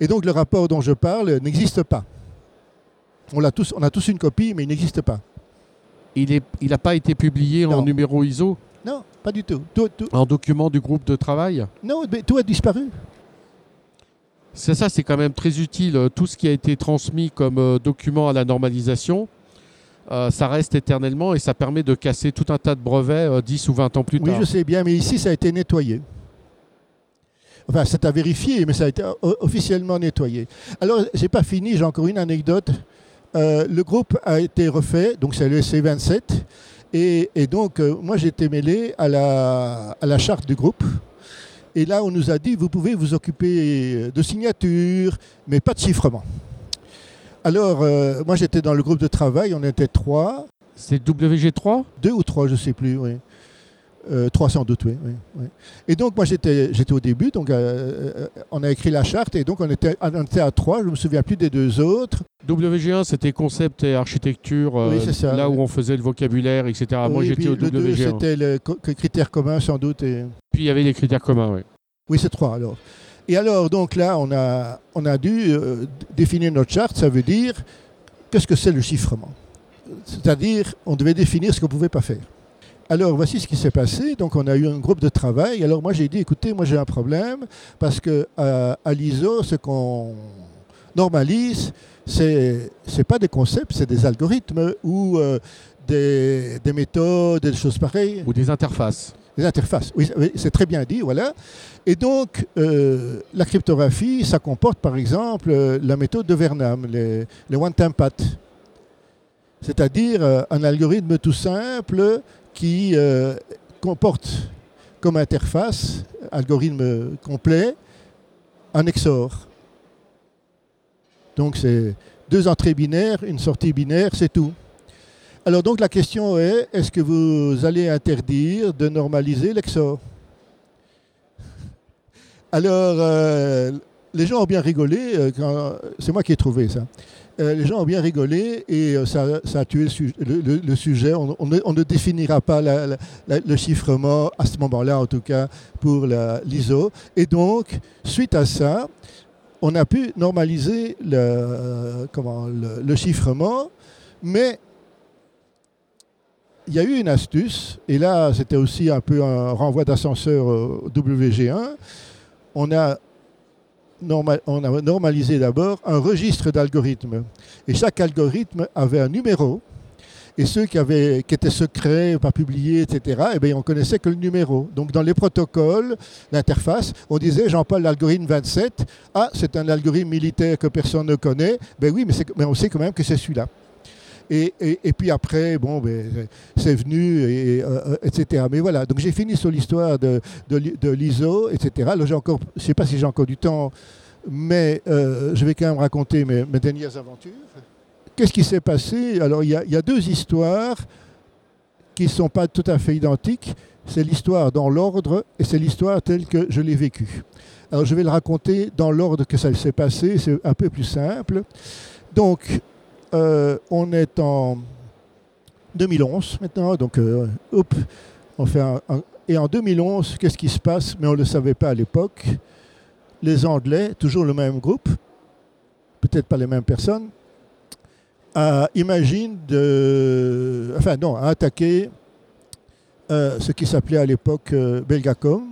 Et donc, le rapport dont je parle n'existe pas. On a, tous, on a tous une copie, mais il n'existe pas. Il n'a il pas été publié en numéro ISO? Pas du tout. Un document du groupe de travail Non, mais tout a disparu. C'est ça, c'est quand même très utile. Tout ce qui a été transmis comme euh, document à la normalisation, euh, ça reste éternellement et ça permet de casser tout un tas de brevets 10 euh, ou 20 ans plus tard. Oui, je sais bien, mais ici, ça a été nettoyé. Enfin, c'est à vérifier, mais ça a été officiellement nettoyé. Alors, j'ai pas fini, j'ai encore une anecdote. le groupe a été refait, donc c'est le C27. Et, donc, euh, moi, j'étais mêlé à la, à la charte du groupe. Et là, on nous a dit, vous pouvez vous occuper de signatures, mais pas de chiffrement. Alors, euh, moi, j'étais dans le groupe de travail, on était trois. C'est WG3 Deux ou trois, je ne sais plus, oui. Euh, 300 doute, oui, oui, oui. Et donc, moi, j'étais j'étais au début, donc euh, euh, on a écrit la charte, et donc on était, on était à trois, je ne me souviens plus des deux autres. WG1, c'était concept et architecture, euh, Oui, c'est ça. là où on faisait le vocabulaire, etc. Moi, j'étais au le deux, WG1. c'était le critère commun, sans doute. Et... Puis il y avait les critères communs, oui. Oui, c'est trois alors. Et alors, donc là, on a, on a dû définir notre charte, ça veut dire qu'est-ce que c'est le chiffrement? C'est-à-dire, on devait définir ce qu'on ne pouvait pas faire. Alors, voici ce qui s'est passé. Donc, on a eu un groupe de travail. Alors, moi, j'ai dit, écoutez, moi, j'ai un problème parce que euh, à l'ISO, ce qu'on normalise, c'est c'est pas des concepts, c'est des algorithmes ou euh, des, des méthodes, des choses pareilles. Ou des interfaces. Les interfaces, oui, c'est très bien dit, voilà. Et donc, euh, la cryptographie, ça comporte par exemple euh, la méthode de Vernam, les, les one-time paths. C'est-à-dire un algorithme tout simple qui euh, comporte comme interface, algorithme complet, un XOR. Donc, c'est deux entrées binaires, une sortie binaire, c'est tout. Alors donc la question est, est-ce que vous allez interdire de normaliser l'EXOR? Alors euh, les gens ont bien rigolé, euh, c'est moi qui ai trouvé ça. Euh, les gens ont bien rigolé et euh, ça, a tué le, su- le- le- le sujet. On, ne, définira pas le chiffrement à ce moment-là, en tout cas pour l'ISO. Et donc, suite à ça, on a pu normaliser le, le- chiffrement, mais il y a eu une astuce, et là c'était aussi un peu un renvoi d'ascenseur au WG1. On a, on a normalisé d'abord un registre d'algorithmes. Et chaque algorithme avait un numéro. Et ceux qui, étaient secrets, pas publiés, etc., eh bien, on connaissait que le numéro. Donc dans les protocoles, l'interface, on disait Jean-Paul, l'algorithme 27, ah, c'est un algorithme militaire que personne ne connaît. Ben oui, mais on sait quand même que c'est celui-là. Et, et- et puis après, bon, ben, c'est venu, et, euh, euh, etc. Mais voilà, donc j'ai fini sur l'histoire de, de, l'I- de l'ISO, etc. Encore, je ne sais pas si j'ai encore du temps, mais euh, je vais quand même raconter mes, dernières aventures. Qu'est-ce qui s'est passé? Alors, il y, y a deux histoires qui ne sont pas tout à fait identiques. C'est l'histoire dans l'ordre et c'est l'histoire telle que je l'ai vécue. Alors, je vais le raconter dans l'ordre que ça s'est passé, c'est un peu plus simple. Donc, euh, on est en 2011 maintenant, donc euh, et en 2011, qu'est-ce qui se passe? Mais on ne le savait pas à l'époque. Les Anglais, toujours le même groupe, peut-être pas les mêmes personnes, euh, imaginent de, enfin à attaquer euh, ce qui s'appelait à l'époque Belgacom,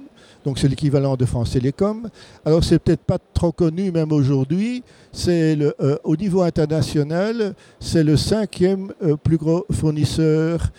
donc c'est l'équivalent de France Télécom. Alors c'est peut-être pas trop connu même aujourd'hui. C'est euh, au niveau international, c'est le cinquième euh, plus gros fournisseur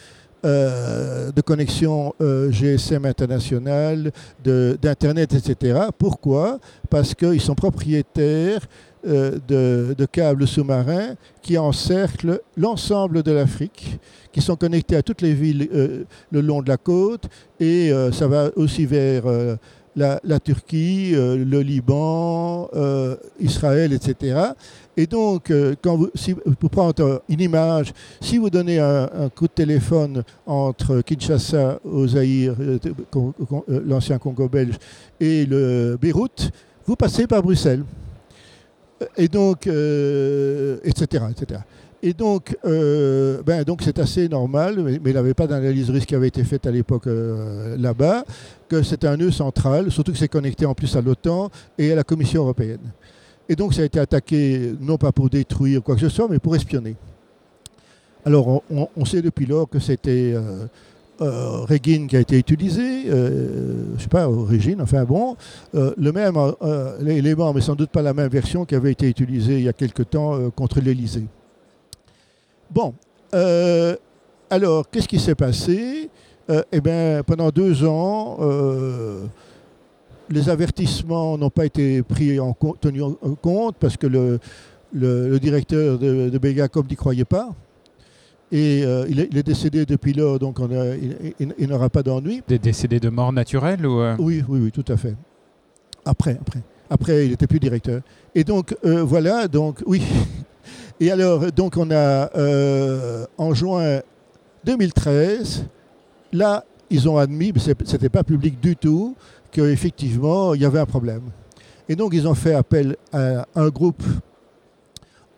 euh, de connexion euh, GSM international, de- d'Internet, etc. Pourquoi? Parce qu'ils sont propriétaires de, de câbles sous-marins qui encerclent l'ensemble de l'Afrique, qui sont connectés à toutes les villes euh, le long de la côte, et euh, ça va aussi vers euh, la, Turquie, euh, le Liban, euh, Israël, etc. Et donc, euh, quand vous, si, pour prendre euh, une image, si vous donnez un, un coup de téléphone entre Kinshasa, au Zaïre, euh, euh, l'ancien Congo belge, et le Beyrouth, vous passez par Bruxelles. Et donc, euh, etc., etc. Et donc, euh, ben, donc c'est assez normal, mais, mais il n'avait pas d'analyse risque qui avait été faite à l'époque euh, là-bas, que c'est un nœud central, surtout que c'est connecté en plus à l'OTAN et à la Commission européenne. Et donc ça a été attaqué, non pas pour détruire quoi que ce soit, mais pour espionner. Alors on, sait depuis lors que c'était euh, Regin qui a été utilisé, euh, je ne sais pas, origine, enfin bon, euh, le même euh, l'élément, mais sans doute pas la même version qui avait été utilisée il y a quelque temps euh, contre l'Elysée. Bon, euh, alors qu'est-ce qui s'est passé? Euh, Eh bien, pendant deux ans, euh, les avertissements n'ont pas été pris en compte, tenus en compte parce que le, directeur de, de Begacom n'y croyait pas. Et euh, il, est, il est décédé depuis lors, donc on a- il, il- il n'aura pas d'ennui. Des décédés de mort naturelle ou euh, Oui, oui, oui, tout à fait. Après, après. Après, il n'était plus directeur. Et donc, euh, voilà, donc, oui. Et alors, donc, on a, euh, en juin 2013, là, ils ont admis, mais ce n'était pas public du tout, qu'effectivement, il y avait un problème. Et donc, ils ont fait appel à un groupe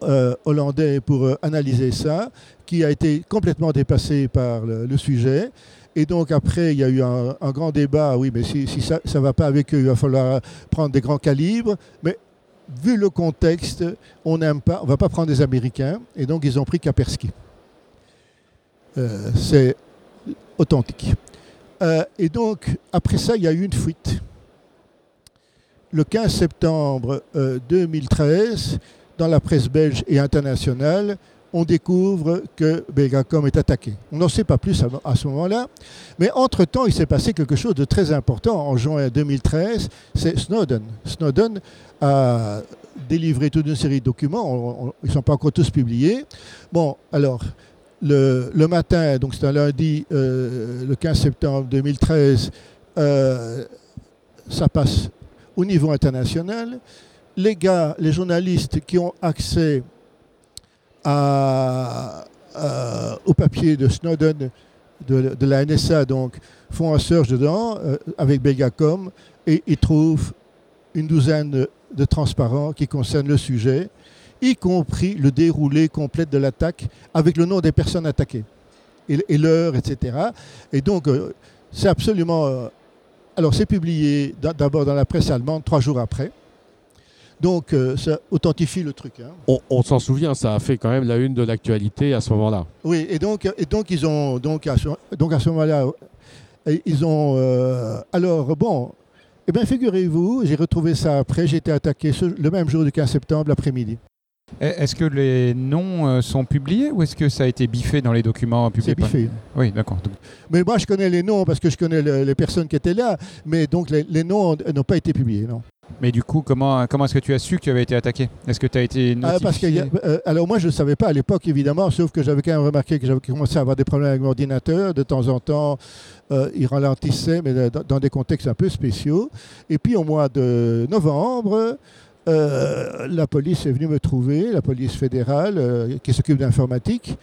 euh, hollandais pour euh, analyser ça, qui a été complètement dépassé par le, sujet. Et donc après, il y a eu un, grand débat, oui, mais si, ça ne va pas avec eux, il va falloir prendre des grands calibres. Mais vu le contexte, on n'aime pas, on va pas prendre des Américains, et donc ils ont pris Kaspersky. Euh, c'est authentique. et donc, après ça, il y a eu une fuite. Le 15 septembre 2013, dans la presse belge et internationale, on découvre que Belgacom est attaqué. On n'en sait pas plus à, ce moment-là, mais entre-temps, il s'est passé quelque chose de très important. En juin 2013, c'est Snowden. Snowden a délivré toute une série de documents, ils ne sont pas encore tous publiés. Bon, alors, le, matin, donc c'est un lundi, euh, le 15 septembre 2013, euh, ça passe au niveau international les gars, les journalistes qui ont accès au papier de Snowden de, la NSA, font un search dedans euh, avec Belgacom et ils trouvent une douzaine de, transparents qui concernent le sujet, y compris le déroulé complet de l'attaque avec le nom des personnes attaquées et, l'heure, etc. Et donc, euh, c'est absolument... Euh, alors, c'est publié d'abord dans la presse allemande trois jours après. Donc euh, ça authentifie le truc. Hein. On, s'en souvient, ça a fait quand même la une de l'actualité à ce moment-là. Oui, et donc, et donc ils ont donc à ce, donc à ce moment-là, ils ont euh, alors bon. Eh bien, figurez-vous, j'ai retrouvé ça après, j'ai été attaqué le même jour du 15 septembre, l'après-midi. Est-ce que les noms euh, sont publiés ou est-ce que ça a été biffé dans les documents publiés C'est biffé. Oui, d'accord. Mais moi, je connais les noms parce que je connais les personnes qui étaient là, mais donc les, les noms n'ont pas été publiés, non. Mais du coup, comment, comment est-ce que tu as su que tu avais été attaqué? Est-ce que tu as été notifié ah, parce que euh, Alors moi, je ne savais pas à l'époque, évidemment, sauf que j'avais quand même remarqué que j'avais commencé à avoir des problèmes avec mon ordinateur. De temps en temps, euh, il ralentissait, mais dans, des contextes un peu spéciaux. Et puis au mois de novembre, euh, la police est venue me trouver, la police fédérale qui s'occupe d'informatique,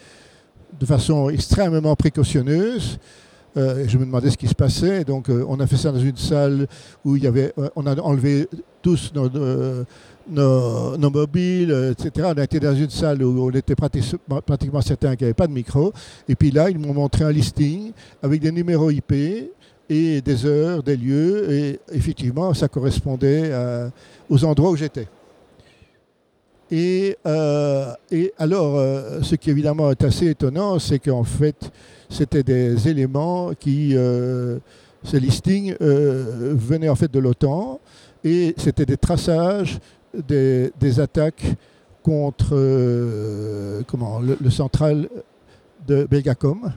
de façon extrêmement précautionneuse. Euh, je me demandais ce qui se passait. Donc, euh, on a fait ça dans une salle où il y avait, euh, on a enlevé tous nos, nos, mobiles, etc. On a été dans une salle où on était pratiquement, pratiquement certain qu'il n'y avait pas de micro. Et puis là, ils m'ont montré un listing avec des numéros IP et des heures, des lieux. Et effectivement, ça correspondait aux endroits où j'étais. Et, et alors, ce qui évidemment est assez étonnant, c'est qu'en fait, c'était des éléments qui, euh, ce listing euh, venait en fait de l'OTAN et c'était des traçages des, attaques contre euh, comment, le, central de Belgacom.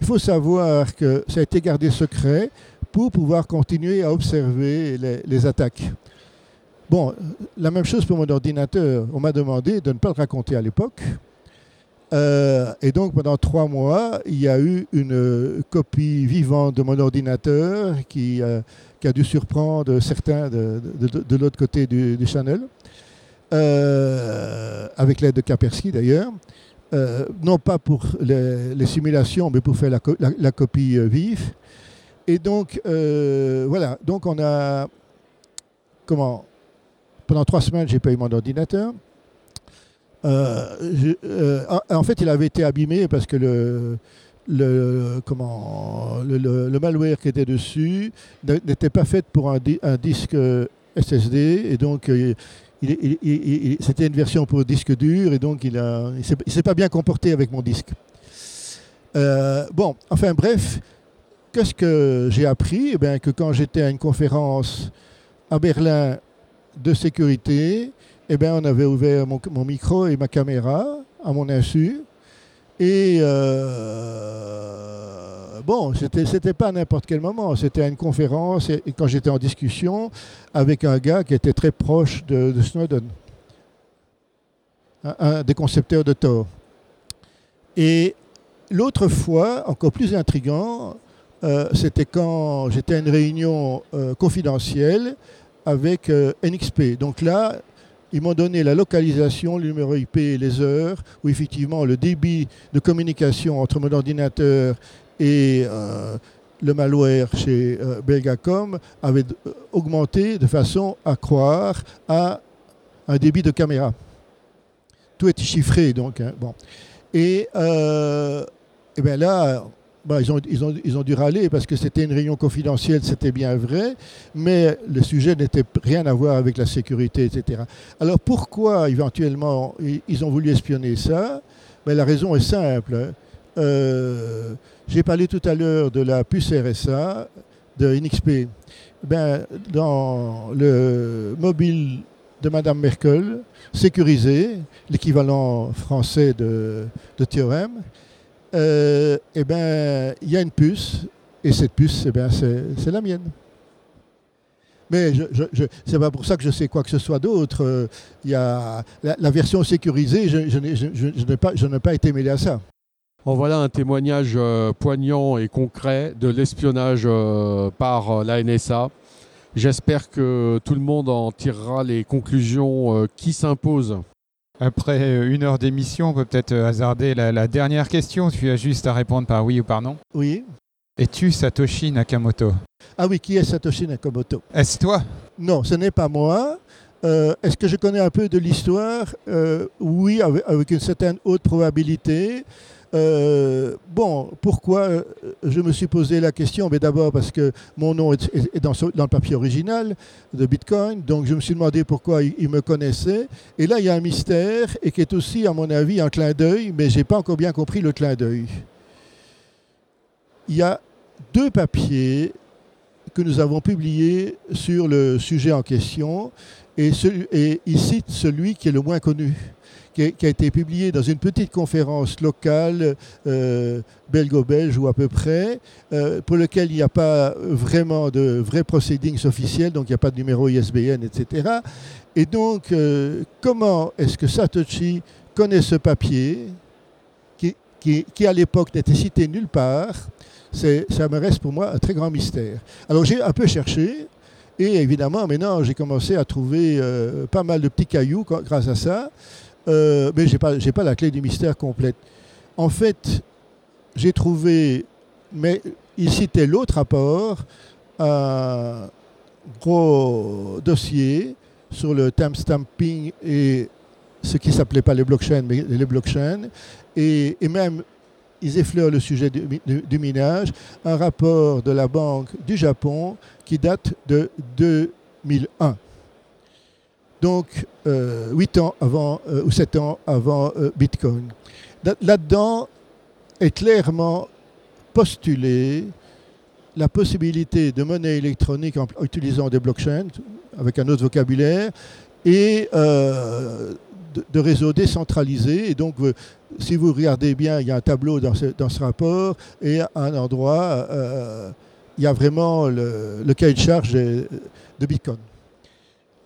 Il faut savoir que ça a été gardé secret pour pouvoir continuer à observer les attaques. Bon, la même chose pour mon ordinateur. On m'a demandé de ne pas le raconter à l'époque. Euh, et donc pendant trois mois, il y a eu une copie vivante de mon ordinateur qui, euh, a dû surprendre certains de, l'autre côté du, channel, euh, avec l'aide de Kaspersky d'ailleurs. non pas pour les, simulations, mais pour faire la, copie vive. Et donc, voilà, donc on a, comment, pendant trois semaines, j'ai payé mon ordinateur. Euh, euh, en fait, il avait été abîmé parce que le, comment, le, malware qui était dessus n'était pas fait pour un, disque SSD et donc euh, c'était une version pour disque dur et donc il ne s'est pas bien comporté avec mon disque. bon, enfin bref, qu'est-ce que j'ai appris? Eh bien, Que quand j'étais à une conférence à Berlin de sécurité, eh bien, on avait ouvert mon, micro et ma caméra à mon insu. Et euh, bon, c'était, c'était pas à n'importe quel moment. C'était à une conférence et, quand j'étais en discussion avec un gars qui était très proche de, Snowden, un, des concepteurs de Tor. Et l'autre fois, encore plus intrigant, euh, c'était quand j'étais à une réunion euh, confidentielle avec NXP. Donc là, ils m'ont donné la localisation, le numéro IP et les heures, où effectivement le débit de communication entre mon ordinateur et, euh, le malware chez euh, Belgacom avait euh, augmenté de façon à croire à un débit de caméra. Tout est chiffré, donc. Hein, bon. Et, euh, bien là, bah, ils, ont, dû râler parce que c'était une réunion confidentielle, c'était bien vrai, mais le sujet n'était rien à voir avec la sécurité, etc. Alors pourquoi éventuellement ils ont voulu espionner ça? Ben, La raison est simple. Euh, J'ai parlé tout à l'heure de la puce RSA de NXP. Ben, dans le mobile de Madame Merkel, sécurisé, l'équivalent français de, de théorème, euh, eh ben, il y a une puce, et cette puce, eh ben, c'est la mienne. Mais je, je, c'est pas pour ça que je sais quoi que ce soit d'autre. Il y a la, version sécurisée, je, je n'ai pas, été mêlé à ça. En voilà un témoignage euh, poignant et concret de l'espionnage euh, par euh, la NSA. J'espère que tout le monde en tirera les conclusions euh, qui s'imposent. Après euh, une heure d'émission, on peut peut-être euh, hasarder la, la, dernière question. Tu as juste à répondre par oui ou par non. Oui. Es-tu Satoshi Nakamoto? Ah oui, qui est Satoshi Nakamoto? Est-ce toi? Non, ce n'est pas moi. Euh, Est-ce que je connais un peu de l'histoire? Euh, Oui, avec, une certaine haute probabilité. Euh, bon, pourquoi je me suis posé la question Mais d'abord parce que mon nom est, dans, le papier original de Bitcoin, donc je me suis demandé pourquoi il, me connaissait. Et là, il y a un mystère et qui est aussi, à mon avis, un clin d'œil, mais je n'ai pas encore bien compris le clin d'œil. Il y a deux papiers que nous avons publiés sur le sujet en question et, ce, et celui qui est le moins connu qui a été publié dans une petite conférence locale euh, belgo-belge ou à peu près, euh, pour lequel il n'y a pas vraiment de vrais proceedings officiels, donc il n'y a pas de numéro ISBN, etc. Et donc, euh, comment est-ce que Satoshi connaît ce papier qui, qui, qui à l'époque n'était cité nulle part? Ça me reste pour moi un très grand mystère. Alors j'ai un peu cherché, et évidemment, maintenant, j'ai commencé à trouver pas mal de petits cailloux grâce à ça. Euh, mais je n'ai pas, pas la clé du mystère complète. En fait, j'ai trouvé, mais il citait l'autre rapport, un gros dossier sur le timestamping et ce qui s'appelait pas les blockchains, mais les blockchains, et, et même ils effleurent le sujet du, minage, un rapport de la Banque du Japon qui date de 2001. Donc, euh, 8 ans avant, euh, ou 7 ans avant euh, Bitcoin. Là-dedans est clairement postulé la possibilité de monnaie électronique en, utilisant des blockchains, avec un autre vocabulaire, et euh, de, réseaux décentralisés. Et donc, si vous regardez bien, il y a un tableau dans ce, rapport, et à un endroit, euh, il y a vraiment le, cahier de charge de Bitcoin.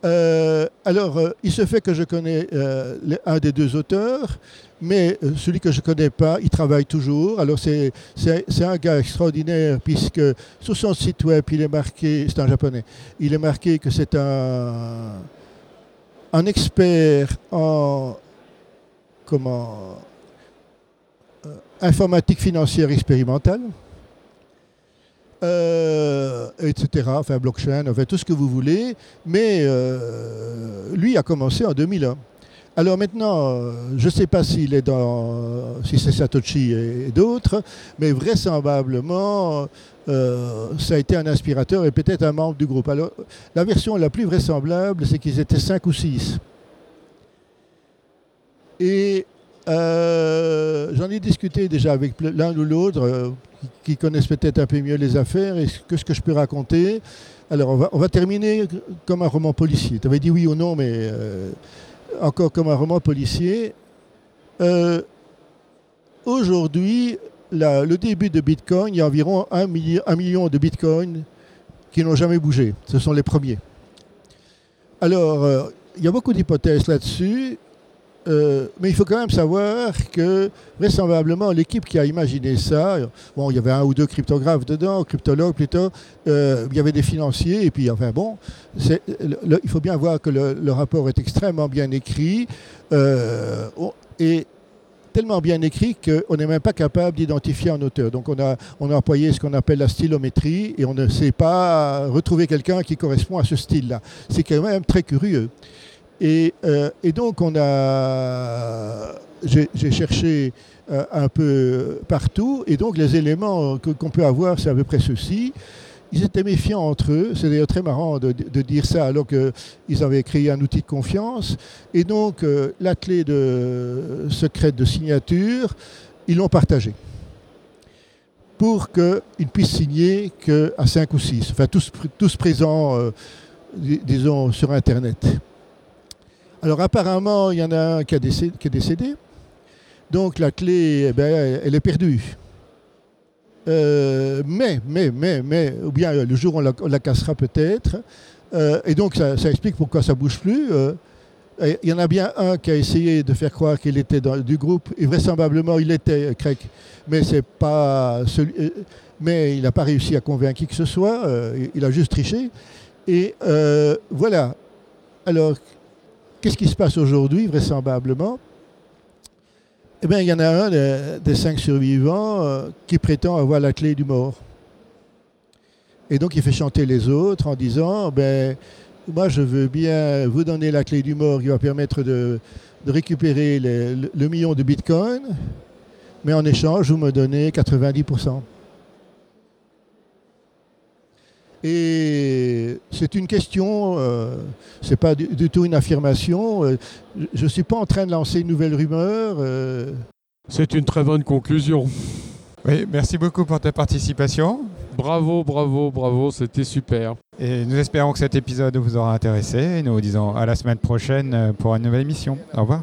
Euh, alors, euh, il se fait que je connais euh, un des deux auteurs, mais celui que je ne connais pas, il travaille toujours. Alors, c'est un gars extraordinaire, puisque sur son site web, il est marqué, c'est un japonais, il est marqué que c'est un, expert en informatique financière expérimentale euh, etc. Enfin, blockchain, enfin, tout ce que vous voulez. Mais euh, lui a commencé en 2001. Alors maintenant, je ne sais pas s'il est dans, si c'est Satoshi et, d'autres, mais vraisemblablement, euh, ça a été un inspirateur et peut-être un membre du groupe. Alors, la version la plus vraisemblable, c'est qu'ils étaient 5 ou 6. Et euh, j'en ai discuté déjà avec l'un ou l'autre euh, qui, connaissent peut-être un peu mieux les affaires et que ce que je peux raconter. Alors on va, terminer comme un roman policier. Tu avais dit oui ou non, mais euh, encore comme un roman policier. Aujourd'hui, le début de Bitcoin, il y a environ un million, un million de Bitcoins qui n'ont jamais bougé. Ce sont les premiers. Alors, il y a beaucoup d'hypothèses là-dessus. Euh, mais il faut quand même savoir que vraisemblablement l'équipe qui a imaginé ça, bon, il y avait un ou deux cryptographes dedans, cryptologues plutôt, euh, il y avait des financiers, et puis enfin bon, il faut bien voir que le, le, rapport est extrêmement bien écrit, euh, et tellement bien écrit qu'on n'est même pas capable d'identifier un auteur. Donc on a, on a employé ce qu'on appelle la stylométrie et on ne sait pas retrouver quelqu'un qui correspond à ce style-là. C'est quand même très curieux. Et, euh, donc on a, j'ai cherché euh, un peu partout et donc les éléments qu'on peut avoir, c'est à peu près ceci ils étaient méfiants entre eux. C'est d'ailleurs très marrant de, dire ça alors qu'ils avaient créé un outil de confiance. Et donc, euh, la clé de, secrète de signature, ils l'ont partagée pour qu'ils puissent signer qu'à 5 ou 6, enfin tous, tous présents, disons, sur Internet. Alors apparemment, il y en a un qui, est décédé. Donc la clé, eh ben, elle est perdue. Euh, mais, mais, mais, mais, ou bien le jour on la, cassera peut-être. Euh, et donc ça, explique pourquoi ça bouge plus. Euh, il y en a bien un qui a essayé de faire croire qu'il était dans, du groupe, et vraisemblablement il était Craig, mais c'est pas celui, mais il n'a pas réussi à convaincre qui que ce soit. il a juste triché. Et voilà. Alors, qu'est-ce qui se passe aujourd'hui, vraisemblablement? Eh bien, il y en a un des, cinq survivants euh, qui prétend avoir la clé du mort. Et donc, il fait chanter les autres en disant ben, Moi, je veux bien vous donner la clé du mort qui va permettre de, récupérer le, million de bitcoins, mais en échange, vous me donnez 90%. Et c'est une question, euh, ce n'est pas du, tout une affirmation. Euh, je ne suis pas en train de lancer une nouvelle rumeur. Euh. C'est une très bonne conclusion. Oui, merci beaucoup pour ta participation. Bravo, bravo, bravo, c'était super. Et nous espérons que cet épisode vous aura intéressé. Et nous vous disons à la semaine prochaine pour une nouvelle émission. Au revoir.